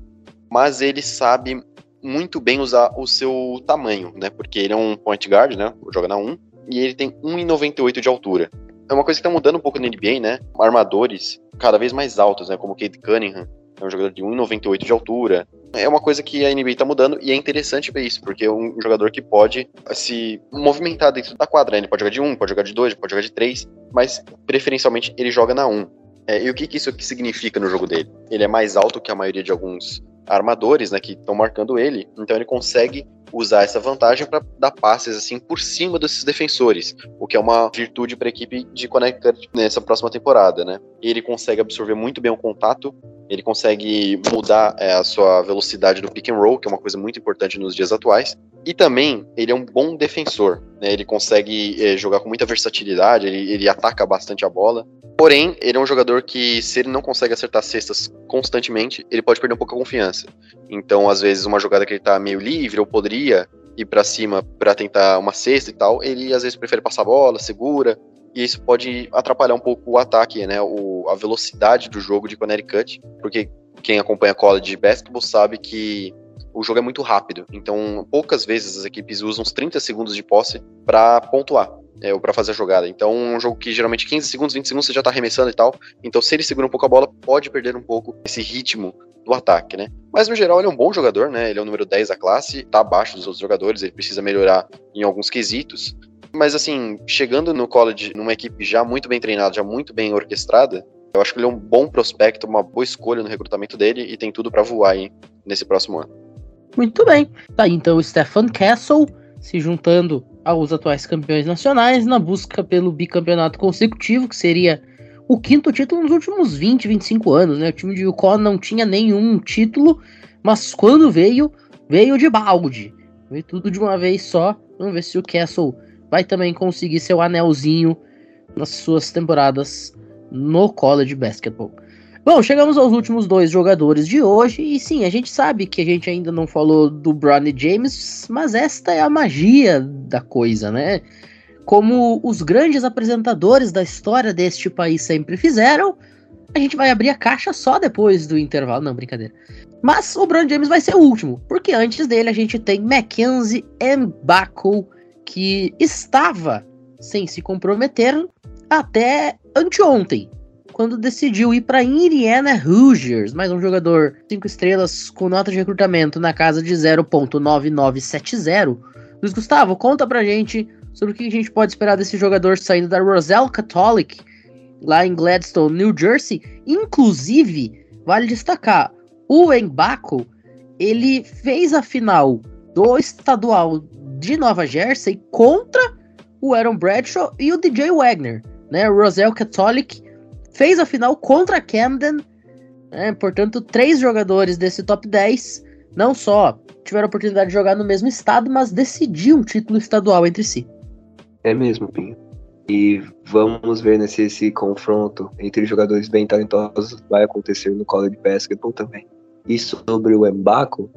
mas ele sabe muito bem usar o seu tamanho, né? Porque ele é um point guard, né? Joga na 1 e ele tem 1,98 de altura. é uma coisa que tá mudando um pouco na NBA, né? Armadores cada vez mais altos, né? Como o Kate Cunningham, é um jogador de 1,98 de altura. É uma coisa que a NBA tá mudando e é interessante ver isso, porque é um jogador que pode se movimentar dentro da quadra. Né? Ele pode jogar de 1, pode jogar de 2, pode jogar de 3, mas preferencialmente ele joga na 1. É, e o que, que isso significa no jogo dele? Ele é mais alto que a maioria de alguns armadores, né, que estão marcando ele, então ele consegue usar essa vantagem para dar passes assim por cima desses defensores, o que é uma virtude para a equipe de Connecticut nessa próxima temporada, né? Ele consegue absorver muito bem o contato, ele consegue mudar é, a sua velocidade do pick and roll, que é uma coisa muito importante nos dias atuais, e também ele é um bom defensor, né? Ele consegue é, jogar com muita versatilidade, ele, ele ataca bastante a bola. Porém, ele é um jogador que, se ele não consegue acertar cestas constantemente, ele pode perder um pouco a confiança. Então, às vezes, uma jogada que ele tá meio livre ou poderia ir para cima para tentar uma cesta e tal, ele às vezes prefere passar a bola, segura, e isso pode atrapalhar um pouco o ataque, né? O, a velocidade do jogo de Connecticut, porque quem acompanha college de basketball sabe que o jogo é muito rápido. Então, poucas vezes as equipes usam uns 30 segundos de posse para pontuar. É, ou para fazer a jogada. Então, um jogo que geralmente 15 segundos, 20 segundos você já tá arremessando e tal. Então, se ele segura um pouco a bola, pode perder um pouco esse ritmo do ataque, né? Mas no geral, ele é um bom jogador, né? Ele é o número 10 da classe, tá abaixo dos outros jogadores, ele precisa melhorar em alguns quesitos. Mas assim, chegando no college numa equipe já muito bem treinada, já muito bem orquestrada, eu acho que ele é um bom prospecto, uma boa escolha no recrutamento dele e tem tudo para voar aí nesse próximo ano. Muito bem. Tá então o Stefan Castle se juntando aos atuais campeões nacionais na busca pelo bicampeonato consecutivo, que seria o quinto título nos últimos 20, 25 anos, né? O time de Yukon não tinha nenhum título, mas quando veio, veio de balde. Veio tudo de uma vez só. Vamos ver se o Castle vai também conseguir seu anelzinho nas suas temporadas no college basketball. Bom, chegamos aos últimos dois jogadores de hoje, e sim, a gente sabe que a gente ainda não falou do Bronny James, mas esta é a magia da coisa, né? Como os grandes apresentadores da história deste país sempre fizeram, a gente vai abrir a caixa só depois do intervalo. Não, brincadeira. Mas o Bron James vai ser o último, porque antes dele a gente tem Mackenzie Mbaku, que estava sem se comprometer até anteontem quando decidiu ir para Indiana Hoosiers, mais um jogador 5 estrelas com nota de recrutamento na casa de 0.9970. Luiz Gustavo, conta pra gente sobre o que a gente pode esperar desse jogador saindo da Roselle Catholic, lá em Gladstone, New Jersey. Inclusive, vale destacar, o Embaco, ele fez a final do estadual de Nova Jersey contra o Aaron Bradshaw e o DJ Wagner, né? Roselle Catholic fez a final contra Camden. Né? Portanto, três jogadores desse top 10 não só tiveram a oportunidade de jogar no mesmo estado, mas decidiu um título estadual entre si. É mesmo, Pinho. E vamos ver né, se esse confronto entre jogadores bem talentosos vai acontecer no college basketball também. E sobre o Embaco,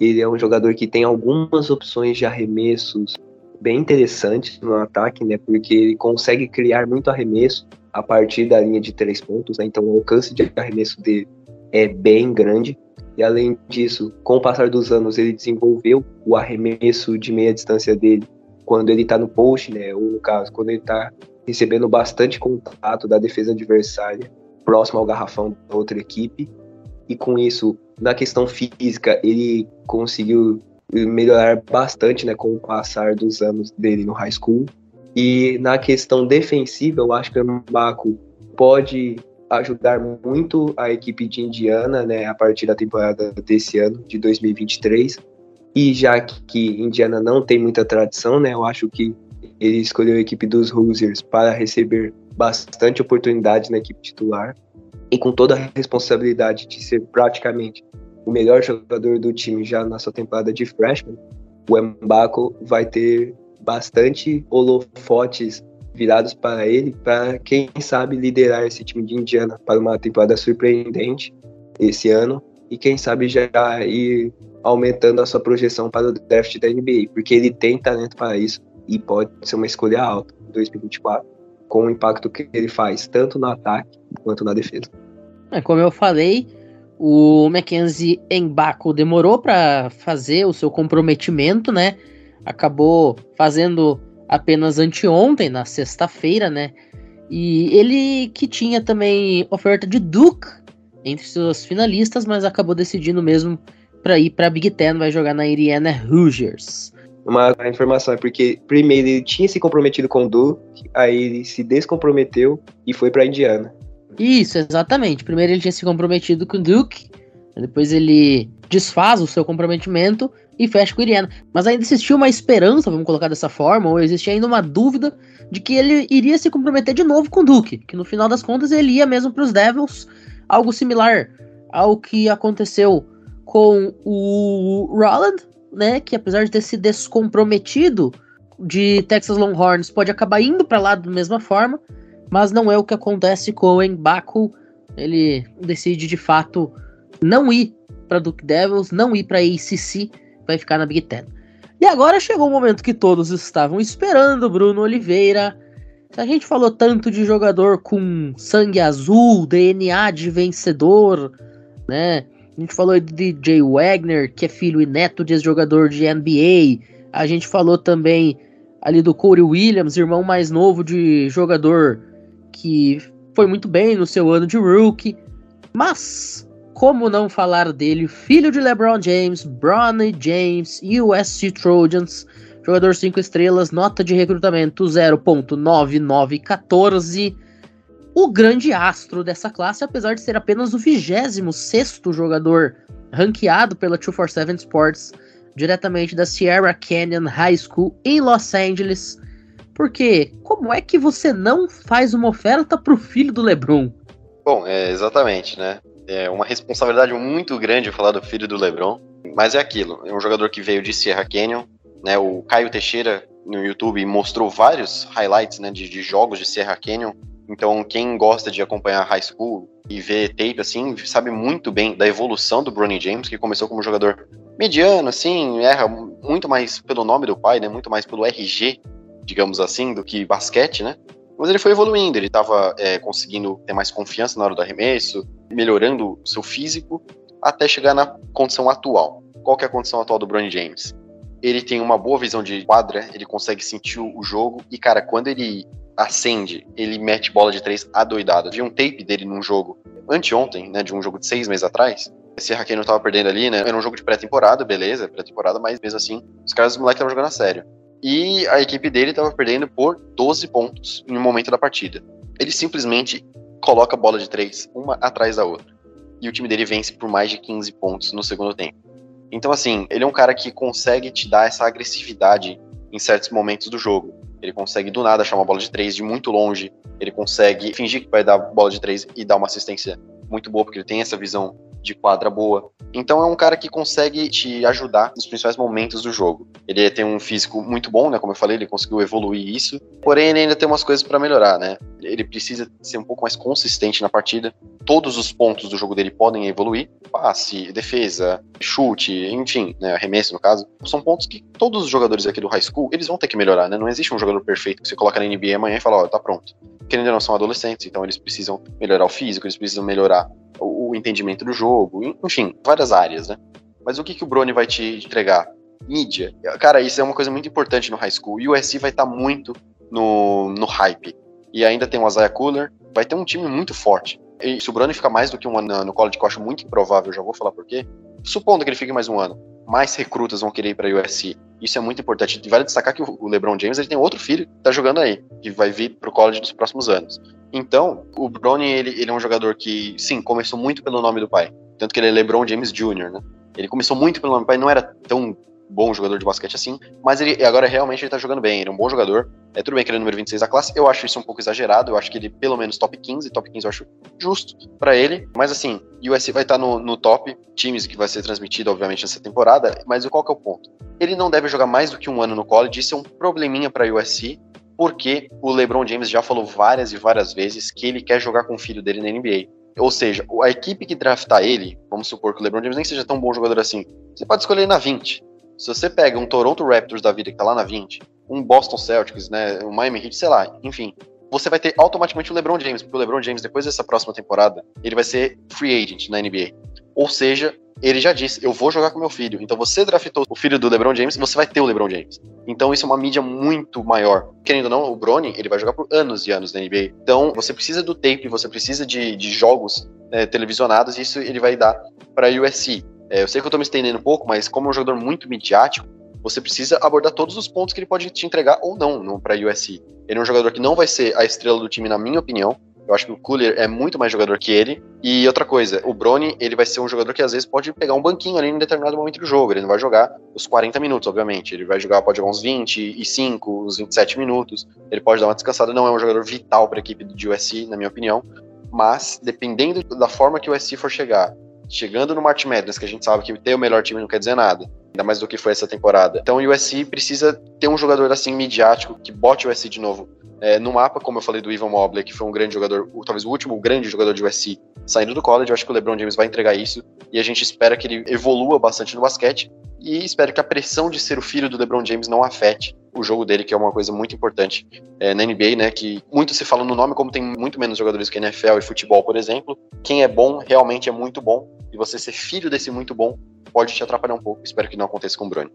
ele é um jogador que tem algumas opções de arremessos bem interessantes no ataque, né? Porque ele consegue criar muito arremesso a partir da linha de três pontos, né? Então o alcance de arremesso dele é bem grande. E além disso, com o passar dos anos, ele desenvolveu o arremesso de meia distância dele quando ele está no post, né? Ou no caso, quando ele está recebendo bastante contato da defesa adversária próximo ao garrafão da outra equipe. E com isso, na questão física, ele conseguiu melhorar bastante, né, com o passar dos anos dele no high school. E na questão defensiva, eu acho que o Mbaku pode ajudar muito a equipe de Indiana, né, a partir da temporada desse ano, de 2023. E já que Indiana não tem muita tradição, né, eu acho que ele escolheu a equipe dos Hoosiers para receber bastante oportunidade na equipe titular e com toda a responsabilidade de ser praticamente o melhor jogador do time já na sua temporada de freshman, o Mbaku vai ter bastante holofotes virados para ele, para quem sabe liderar esse time de Indiana para uma temporada surpreendente esse ano e quem sabe já ir aumentando a sua projeção para o draft da NBA, porque ele tem talento para isso e pode ser uma escolha alta em 2024, com o impacto que ele faz tanto no ataque quanto na defesa. É, como eu falei, o Mackenzie Embaco demorou para fazer o seu comprometimento, né? acabou fazendo apenas anteontem, na sexta-feira, né? E ele que tinha também oferta de Duke entre seus finalistas, mas acabou decidindo mesmo para ir para Big Ten, vai jogar na Indiana Hoosiers. Uma informação é porque primeiro ele tinha se comprometido com o Duke, aí ele se descomprometeu e foi para Indiana. Isso, exatamente. Primeiro ele tinha se comprometido com o Duke, depois ele desfaz o seu comprometimento e fecha com o Indiana. Mas ainda existia uma esperança, vamos colocar dessa forma, ou existia ainda uma dúvida de que ele iria se comprometer de novo com o Duke, que no final das contas ele ia mesmo para os Devils, algo similar ao que aconteceu com o Roland, né, que apesar de ter se descomprometido de Texas Longhorns, pode acabar indo para lá da mesma forma, mas não é o que acontece com o Mbaku. Ele decide de fato não ir para Duke Devils, não ir para ACC, vai ficar na Big Ten. E agora chegou o momento que todos estavam esperando, Bruno Oliveira. A gente falou tanto de jogador com sangue azul, DNA de vencedor, né? A gente falou de Jay Wagner, que é filho e neto de ex-jogador de NBA. A gente falou também ali do Corey Williams, irmão mais novo de jogador que foi muito bem no seu ano de rookie. Mas, como não falar dele, filho de LeBron James, Bronny James, USC Trojans, jogador 5 estrelas, nota de recrutamento 0.9914 o grande astro dessa classe, apesar de ser apenas o 26 jogador ranqueado pela 247 Sports, diretamente da Sierra Canyon High School em Los Angeles. Porque como é que você não faz uma oferta para o filho do LeBron? Bom, é exatamente, né? É uma responsabilidade muito grande falar do filho do LeBron, mas é aquilo. É um jogador que veio de Sierra Canyon, né? O Caio Teixeira no YouTube mostrou vários highlights, né, de, de jogos de Sierra Canyon então, quem gosta de acompanhar high school e ver tape assim, sabe muito bem da evolução do Bronny James, que começou como jogador mediano, assim, erra muito mais pelo nome do pai, né? Muito mais pelo RG, digamos assim, do que basquete, né? Mas ele foi evoluindo, ele estava é, conseguindo ter mais confiança na hora do arremesso, melhorando o seu físico, até chegar na condição atual. Qual que é a condição atual do Bronny James? Ele tem uma boa visão de quadra, ele consegue sentir o jogo, e cara, quando ele acende, ele mete bola de três adoidado. Vi um tape dele num jogo anteontem, né, de um jogo de seis meses atrás. Esse Hackey não tava perdendo ali, né? Era um jogo de pré-temporada, beleza, pré-temporada, mas mesmo assim, os caras, os moleques estavam jogando a sério. E a equipe dele tava perdendo por 12 pontos em um momento da partida. Ele simplesmente coloca a bola de três, uma atrás da outra. E o time dele vence por mais de 15 pontos no segundo tempo. Então, assim, ele é um cara que consegue te dar essa agressividade em certos momentos do jogo. Ele consegue do nada achar uma bola de três de muito longe. Ele consegue fingir que vai dar bola de três e dar uma assistência muito boa, porque ele tem essa visão de quadra boa. Então é um cara que consegue te ajudar nos principais momentos do jogo. Ele tem um físico muito bom, né? Como eu falei, ele conseguiu evoluir isso. Porém, ele ainda tem umas coisas para melhorar, né? Ele precisa ser um pouco mais consistente na partida. Todos os pontos do jogo dele podem evoluir: passe, defesa, chute, enfim, né? Arremesso no caso. São pontos que todos os jogadores aqui do high school eles vão ter que melhorar, né? Não existe um jogador perfeito que você coloca na NBA amanhã e fala, ó, oh, tá pronto. Porque ainda não são adolescentes, então eles precisam melhorar o físico, eles precisam melhorar o entendimento do jogo, enfim, várias áreas, né? Mas o que, que o Brony vai te entregar? Mídia. Cara, isso é uma coisa muito importante no high school. E o USC vai estar tá muito no, no hype. E ainda tem o Isaiah Cooler. Vai ter um time muito forte. E se o Brony ficar mais do que um ano no college, que eu acho muito improvável, já vou falar por quê. Supondo que ele fique mais um ano, mais recrutas vão querer ir para USC. Isso é muito importante. Vale destacar que o LeBron James ele tem outro filho que tá jogando aí, que vai vir pro college nos próximos anos. Então, o Brony, ele, ele é um jogador que, sim, começou muito pelo nome do pai. Tanto que ele é LeBron James Jr., né? Ele começou muito pelo nome do pai, não era tão bom jogador de basquete assim, mas ele agora realmente ele tá jogando bem, ele é um bom jogador. É tudo bem que ele é número 26 da classe, eu acho isso um pouco exagerado, eu acho que ele pelo menos top 15, top 15 eu acho justo para ele, mas assim, USC vai estar tá no, no top times que vai ser transmitido obviamente nessa temporada, mas qual que é o ponto? Ele não deve jogar mais do que um ano no college, isso é um probleminha para USC, porque o LeBron James já falou várias e várias vezes que ele quer jogar com o filho dele na NBA. Ou seja, a equipe que draftar ele, vamos supor que o LeBron James nem seja tão bom jogador assim, você pode escolher na 20. Se você pega um Toronto Raptors da vida que tá lá na 20, um Boston Celtics, né, um Miami Heat, sei lá, enfim, você vai ter automaticamente o LeBron James, porque o LeBron James depois dessa próxima temporada, ele vai ser free agent na NBA. Ou seja, ele já disse, eu vou jogar com meu filho. Então você draftou o filho do LeBron James, você vai ter o LeBron James. Então isso é uma mídia muito maior. Querendo ou não, o Bronny, ele vai jogar por anos e anos na NBA. Então você precisa do tape, você precisa de, de jogos é, televisionados, e isso ele vai dar para a USC. É, eu sei que eu tô me estendendo um pouco, mas como é um jogador muito midiático, você precisa abordar todos os pontos que ele pode te entregar ou não para a USC. Ele é um jogador que não vai ser a estrela do time, na minha opinião, eu acho que o Cooler é muito mais jogador que ele. E outra coisa, o Brony, ele vai ser um jogador que às vezes pode pegar um banquinho ali em determinado momento do jogo. Ele não vai jogar os 40 minutos, obviamente. Ele vai jogar, pode jogar uns 25, uns 27 minutos. Ele pode dar uma descansada. Não é um jogador vital para a equipe do USC, na minha opinião. Mas, dependendo da forma que o USC for chegar, chegando no March Madness, que a gente sabe que ter o melhor time não quer dizer nada, ainda mais do que foi essa temporada. Então o USC precisa ter um jogador assim midiático que bote o USC de novo é, no mapa, como eu falei do Ivan Mobley, que foi um grande jogador, talvez o último grande jogador de USC saindo do college, eu acho que o LeBron James vai entregar isso. E a gente espera que ele evolua bastante no basquete e espero que a pressão de ser o filho do LeBron James não afete o jogo dele, que é uma coisa muito importante é, na NBA, né? Que muito se fala no nome, como tem muito menos jogadores que NFL e futebol, por exemplo. Quem é bom realmente é muito bom e você ser filho desse muito bom pode te atrapalhar um pouco. Espero que não aconteça com o Bruno.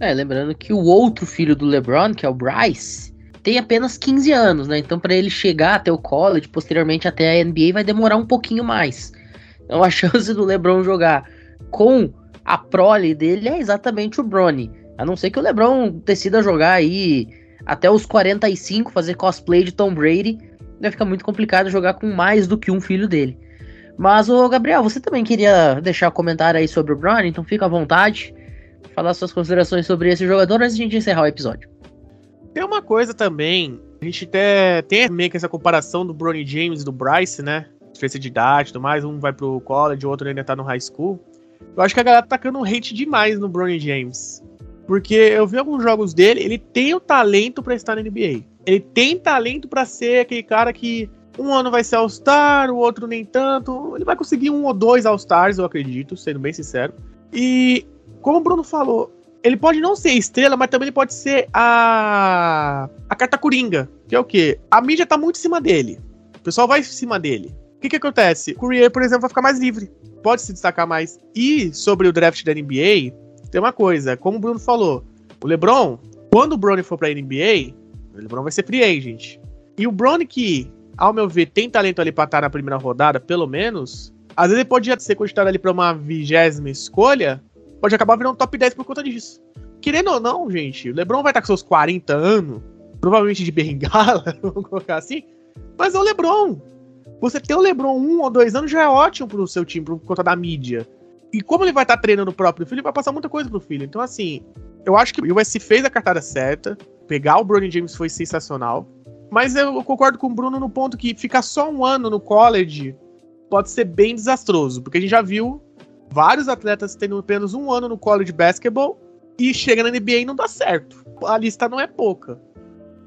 É, lembrando que o outro filho do LeBron, que é o Bryce, tem apenas 15 anos, né? Então, para ele chegar até o college, posteriormente até a NBA, vai demorar um pouquinho mais. Então, a chance do LeBron jogar com a prole dele é exatamente o Bronny. A não ser que o LeBron decida jogar aí até os 45, fazer cosplay de Tom Brady, vai ficar muito complicado jogar com mais do que um filho dele. Mas, o Gabriel, você também queria deixar comentário aí sobre o Bronny, então fica à vontade, falar suas considerações sobre esse jogador antes de a gente encerrar o episódio. Tem uma coisa também, a gente até tem meio que essa comparação do Bronny James e do Bryce, né? Diferença de idade e tudo mais, um vai pro college, o outro ainda tá no high school. Eu acho que a galera tá tacando hate demais no Bronny James. Porque eu vi alguns jogos dele, ele tem o talento para estar na NBA. Ele tem talento para ser aquele cara que um ano vai ser All-Star, o outro nem tanto. Ele vai conseguir um ou dois All-Stars, eu acredito, sendo bem sincero. E, como o Bruno falou, ele pode não ser estrela, mas também ele pode ser a. a carta coringa. Que é o quê? A mídia tá muito em cima dele. O pessoal vai em cima dele. O que que acontece? O Courier, por exemplo, vai ficar mais livre. Pode se destacar mais. E sobre o draft da NBA, tem uma coisa. Como o Bruno falou, o LeBron, quando o Bronny for pra NBA, o LeBron vai ser free agent. E o Bronny que, ao meu ver, tem talento ali pra estar na primeira rodada, pelo menos, às vezes ele pode ser cogitado ali pra uma vigésima escolha, pode acabar virando top 10 por conta disso. Querendo ou não, gente, o LeBron vai estar com seus 40 anos, provavelmente de bengala, vamos colocar assim, mas é o LeBron. Você ter o LeBron um ou dois anos já é ótimo pro seu time, por conta da mídia. E como ele vai estar treinando o próprio filho, ele vai passar muita coisa pro filho. Então, assim, eu acho que o USC fez a cartada certa. Pegar o Bronny James foi sensacional. Mas eu concordo com o Bruno no ponto que ficar só um ano no college pode ser bem desastroso. Porque a gente já viu vários atletas tendo apenas um ano no college basketball e chega na NBA e não dá certo. A lista não é pouca.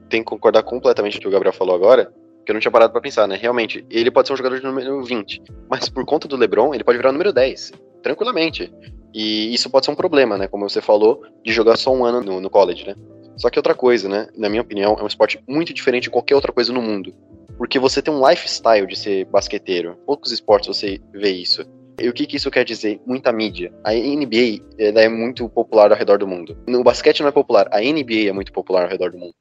Tem que concordar completamente com o que o Gabriel falou agora, que eu não tinha parado para pensar, né? Realmente, ele pode ser um jogador de número 20, mas por conta do LeBron, ele pode virar número 10, tranquilamente. E isso pode ser um problema, né? Como você falou, de jogar só um ano no, no college, né? Só que outra coisa, né? Na minha opinião, é um esporte muito diferente de qualquer outra coisa no mundo. Porque você tem um lifestyle de ser basqueteiro. Poucos esportes você vê isso. E o que, que isso quer dizer? Muita mídia. A NBA é muito popular ao redor do mundo. No basquete não é popular, a NBA é muito popular ao redor do mundo.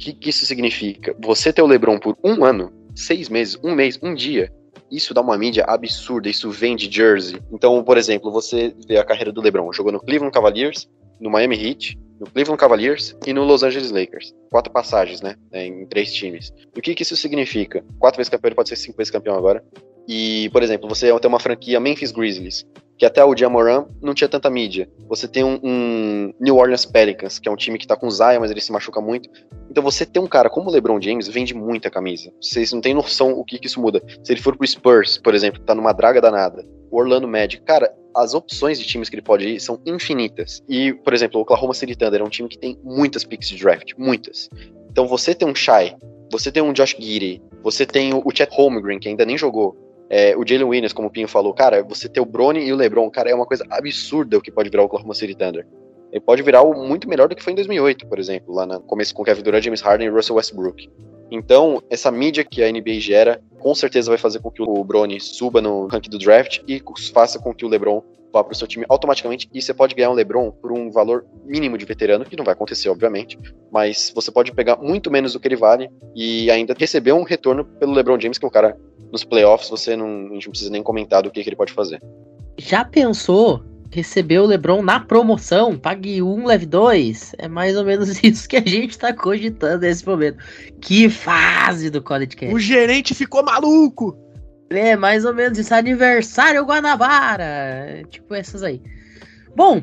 Que, que isso significa? Você ter o LeBron por um ano, seis meses, um mês, um dia, isso dá uma mídia absurda, isso vende jersey. Então, por exemplo, você vê a carreira do LeBron, jogou no Cleveland Cavaliers, no Miami Heat, no Cleveland Cavaliers e no Los Angeles Lakers. Quatro passagens, né? Em três times. O que, que isso significa? Quatro vezes campeão, ele pode ser cinco vezes campeão agora. E, por exemplo, você tem uma franquia Memphis Grizzlies, que até o Jamoran não tinha tanta mídia. Você tem um, um, New Orleans Pelicans, que é um time que tá com Zion, mas ele se machuca muito. Então você ter um cara como o LeBron James vende muita camisa. Vocês não têm noção o que, que isso muda. Se ele for pro Spurs, por exemplo, que tá numa draga danada, o Orlando Magic, cara, as opções de times que ele pode ir são infinitas. E, por exemplo, o Oklahoma City Thunder é um time que tem muitas picks de draft, muitas. Então você tem um Shai, você tem um Josh Giddey, você tem o Chet Holmgren, que ainda nem jogou, é, o Jalen Williams, como o Pinho falou, cara, você ter o Brony e o LeBron, cara, é uma coisa absurda o que pode virar o Oklahoma City Thunder. Ele pode virar o muito melhor do que foi em 2008, por exemplo, lá no começo com Kevin Durant, James Harden e Russell Westbrook. Então, essa mídia que a NBA gera, com certeza vai fazer com que o Brony suba no ranking do draft e faça com que o LeBron vá para o seu time automaticamente e você pode ganhar um LeBron por um valor mínimo de veterano, que não vai acontecer, obviamente, mas você pode pegar muito menos do que ele vale e ainda receber um retorno pelo LeBron James, que é um cara nos playoffs, você não, a gente não precisa nem comentar do que, que ele pode fazer. Já pensou receber o LeBron na promoção? Pague um, leve dois? É mais ou menos isso que a gente tá cogitando nesse momento. Que fase do College Cash. O gerente ficou maluco! É, mais ou menos isso. Aniversário Guanabara. Tipo essas aí. Bom,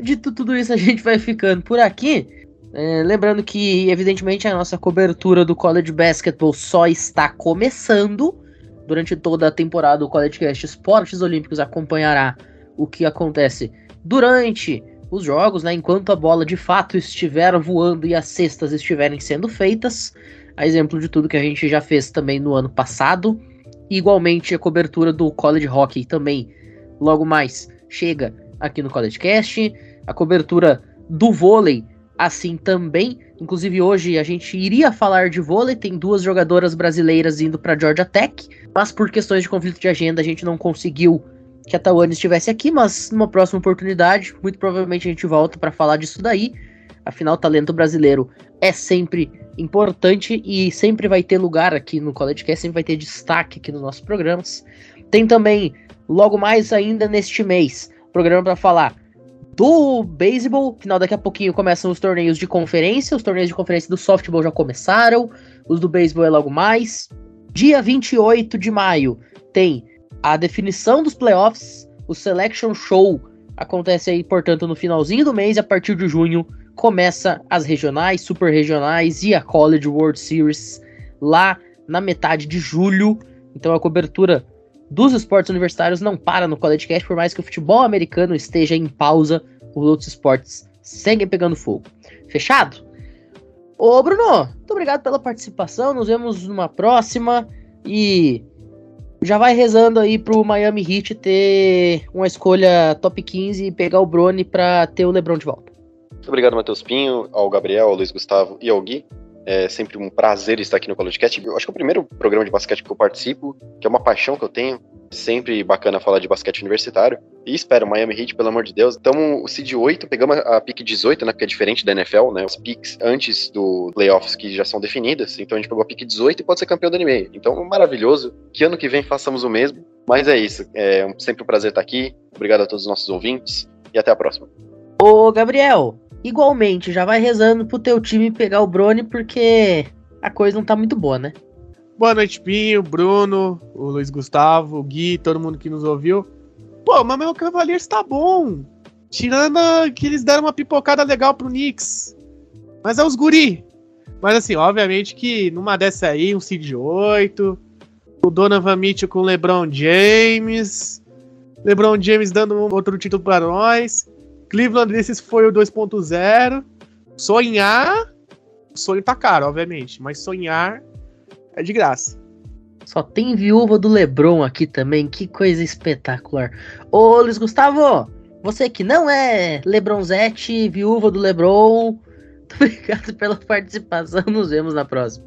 dito tudo isso, a gente vai ficando por aqui. É, lembrando que, evidentemente, a nossa cobertura do College Basketball só está começando. Durante toda a temporada, o College Cast Esportes Olímpicos acompanhará o que acontece durante os jogos, né? Enquanto a bola de fato estiver voando e as cestas estiverem sendo feitas. A exemplo de tudo que a gente já fez também no ano passado. Igualmente, a cobertura do College Hockey também, logo mais, chega aqui no College Cast. A cobertura do vôlei, assim também. Inclusive, hoje a gente iria falar de vôlei. Tem duas jogadoras brasileiras indo para Georgia Tech, mas por questões de conflito de agenda, a gente não conseguiu que a Tawane estivesse aqui. Mas numa próxima oportunidade, muito provavelmente a gente volta para falar disso daí. Afinal, talento brasileiro é sempre importante e sempre vai ter lugar aqui no College Cast, sempre vai ter destaque aqui nos nossos programas. Tem também, logo mais ainda neste mês, programa para falar do beisebol. Final daqui a pouquinho começam os torneios de conferência. Os torneios de conferência do softball já começaram. Os do beisebol é logo mais. Dia 28 de maio tem a definição dos playoffs. O Selection Show acontece aí, portanto, no finalzinho do mês. A partir de junho começa as regionais, super regionais e a College World Series lá na metade de julho. Então a cobertura dos esportes universitários não para no College Cast, por mais que o futebol americano esteja em pausa, os outros esportes seguem pegando fogo. Fechado? Ô Bruno, muito obrigado pela participação. Nos vemos numa próxima e já vai rezando aí pro Miami Heat ter uma escolha top 15 e pegar o Brony para ter o LeBron de volta. Muito obrigado, Matheus Pinho, ao Gabriel, ao Luiz Gustavo e ao Gui. É sempre um prazer estar aqui no CollegeCast. Eu acho que é o primeiro programa de basquete que eu participo, que é uma paixão que eu tenho. Sempre bacana falar de basquete universitário. E espero, Miami Heat, pelo amor de Deus. Então, o Seed 8, pegamos a pick 18, né? Porque é diferente da NFL, né? Os picks antes do playoffs que já são definidas. Então, a gente pegou a pick 18 e pode ser campeão da NBA. Então, maravilhoso. Que ano que vem façamos o mesmo. Mas é isso. É sempre um prazer estar aqui. Obrigado a todos os nossos ouvintes. E até a próxima. Ô, Gabriel, igualmente, já vai rezando pro teu time pegar o Brony, porque a coisa não tá muito boa, né? Boa noite, Pinho, Bruno, o Luiz Gustavo, o Gui, todo mundo que nos ouviu. Pô, mas meu Cavaliers tá bom. Tirando que eles deram uma pipocada legal pro Knicks. Mas é os guri. Mas assim, obviamente que numa dessa aí, um Seed 8, o Donovan Mitchell com o LeBron James, LeBron James dando um outro título para nós. Cleveland desses foi o 2.0. Sonhar. Sonho tá caro, obviamente. Mas sonhar é de graça. Só tem viúva do Lebron aqui também. Que coisa espetacular. Ô, Luiz Gustavo, você que não é Lebronzete, viúva do Lebron. Muito obrigado pela participação. Nos vemos na próxima.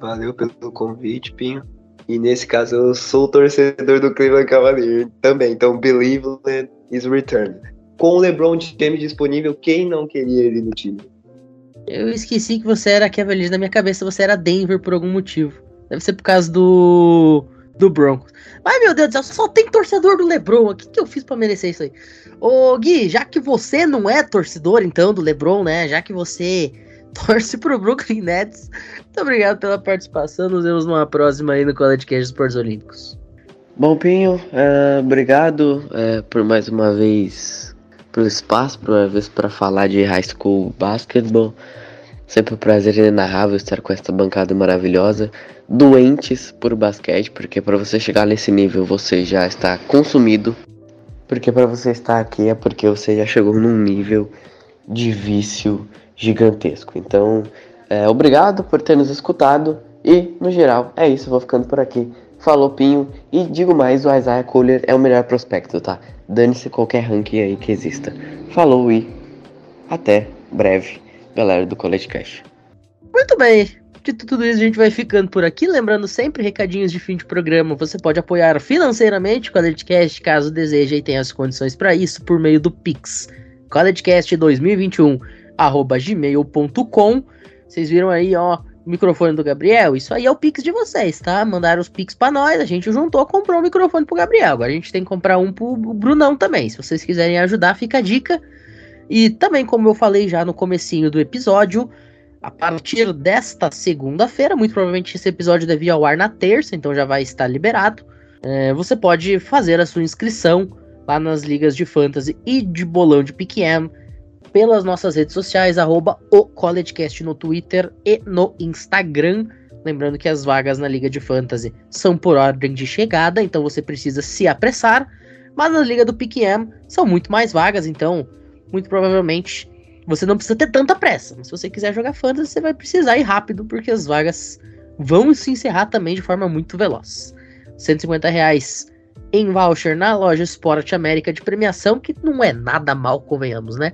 Valeu pelo convite, Pinho. E nesse caso eu sou torcedor do Cleveland Cavaliers também. Então, believe is returned com o LeBron James disponível, quem não queria ele no time? Eu esqueci que você era Cavaliers na minha cabeça, você era Denver por algum motivo. Deve ser por causa do do Broncos. Mas meu Deus do céu, só tem torcedor do LeBron. O que, que eu fiz para merecer isso aí? Ô Gui, já que você não é torcedor então do LeBron, né? Já que você torce pro Brooklyn Nets, muito obrigado pela participação. Nos vemos numa próxima aí no College Cast Esportes Olímpicos. Bom, Pinho, uh, obrigado uh, por mais uma vez pelo espaço, uma vez para falar de high school basketball. Sempre um prazer inenarrável estar com esta bancada maravilhosa. Doentes por basquete, porque para você chegar nesse nível você já está consumido. Porque para você estar aqui é porque você já chegou num nível de vício gigantesco. Então, é, obrigado por ter nos escutado. E, no geral, é isso. Vou ficando por aqui. Falou, Pinho. E digo mais: o Isaiah Kohler é o melhor prospecto, tá? Dane-se qualquer ranking aí que exista. Falou e até breve, galera do College Cash. Muito bem. De tudo isso, a gente vai ficando por aqui. Lembrando sempre, recadinhos de fim de programa. Você pode apoiar financeiramente o CollegeCast, caso deseje e tenha as condições para isso, por meio do Pix. CollegeCast2021, arroba gmail.com. Vocês viram aí, ó, microfone do Gabriel? Isso aí é o Pix de vocês, tá? Mandaram os Pix pra nós, a gente juntou, comprou o um microfone pro Gabriel. Agora a gente tem que comprar um pro Brunão também. Se vocês quiserem ajudar, fica a dica. E também, como eu falei já no comecinho do episódio, a partir desta segunda-feira, muito provavelmente esse episódio deve ir ao ar na terça, então já vai estar liberado. É, você pode fazer a sua inscrição lá nas ligas de fantasy e de bolão de PQM pelas nossas redes sociais, arroba o CollegeCast no Twitter e no Instagram. Lembrando que as vagas na Liga de Fantasy são por ordem de chegada, então você precisa se apressar. Mas na Liga do PQM são muito mais vagas, então muito provavelmente você não precisa ter tanta pressa, mas se você quiser jogar fantasy, você vai precisar ir rápido, porque as vagas vão se encerrar também de forma muito veloz. 150 reais em voucher na loja Esporte América de premiação, que não é nada mal, convenhamos, né?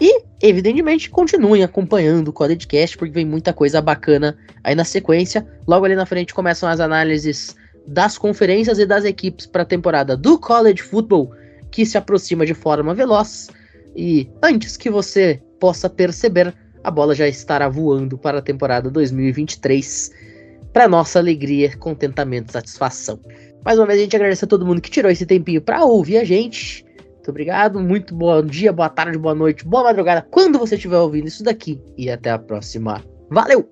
E, evidentemente, continuem acompanhando o Codedcast, porque vem muita coisa bacana aí na sequência. Logo ali na frente começam as análises das conferências e das equipes para a temporada do College Football, que se aproxima de forma veloz. E antes que você possa perceber, a bola já estará voando para a temporada 2023. Para nossa alegria, contentamento e satisfação. Mais uma vez a gente agradece a todo mundo que tirou esse tempinho para ouvir a gente. Muito obrigado, muito bom dia, boa tarde, boa noite, boa madrugada, quando você estiver ouvindo isso daqui. E até a próxima. Valeu!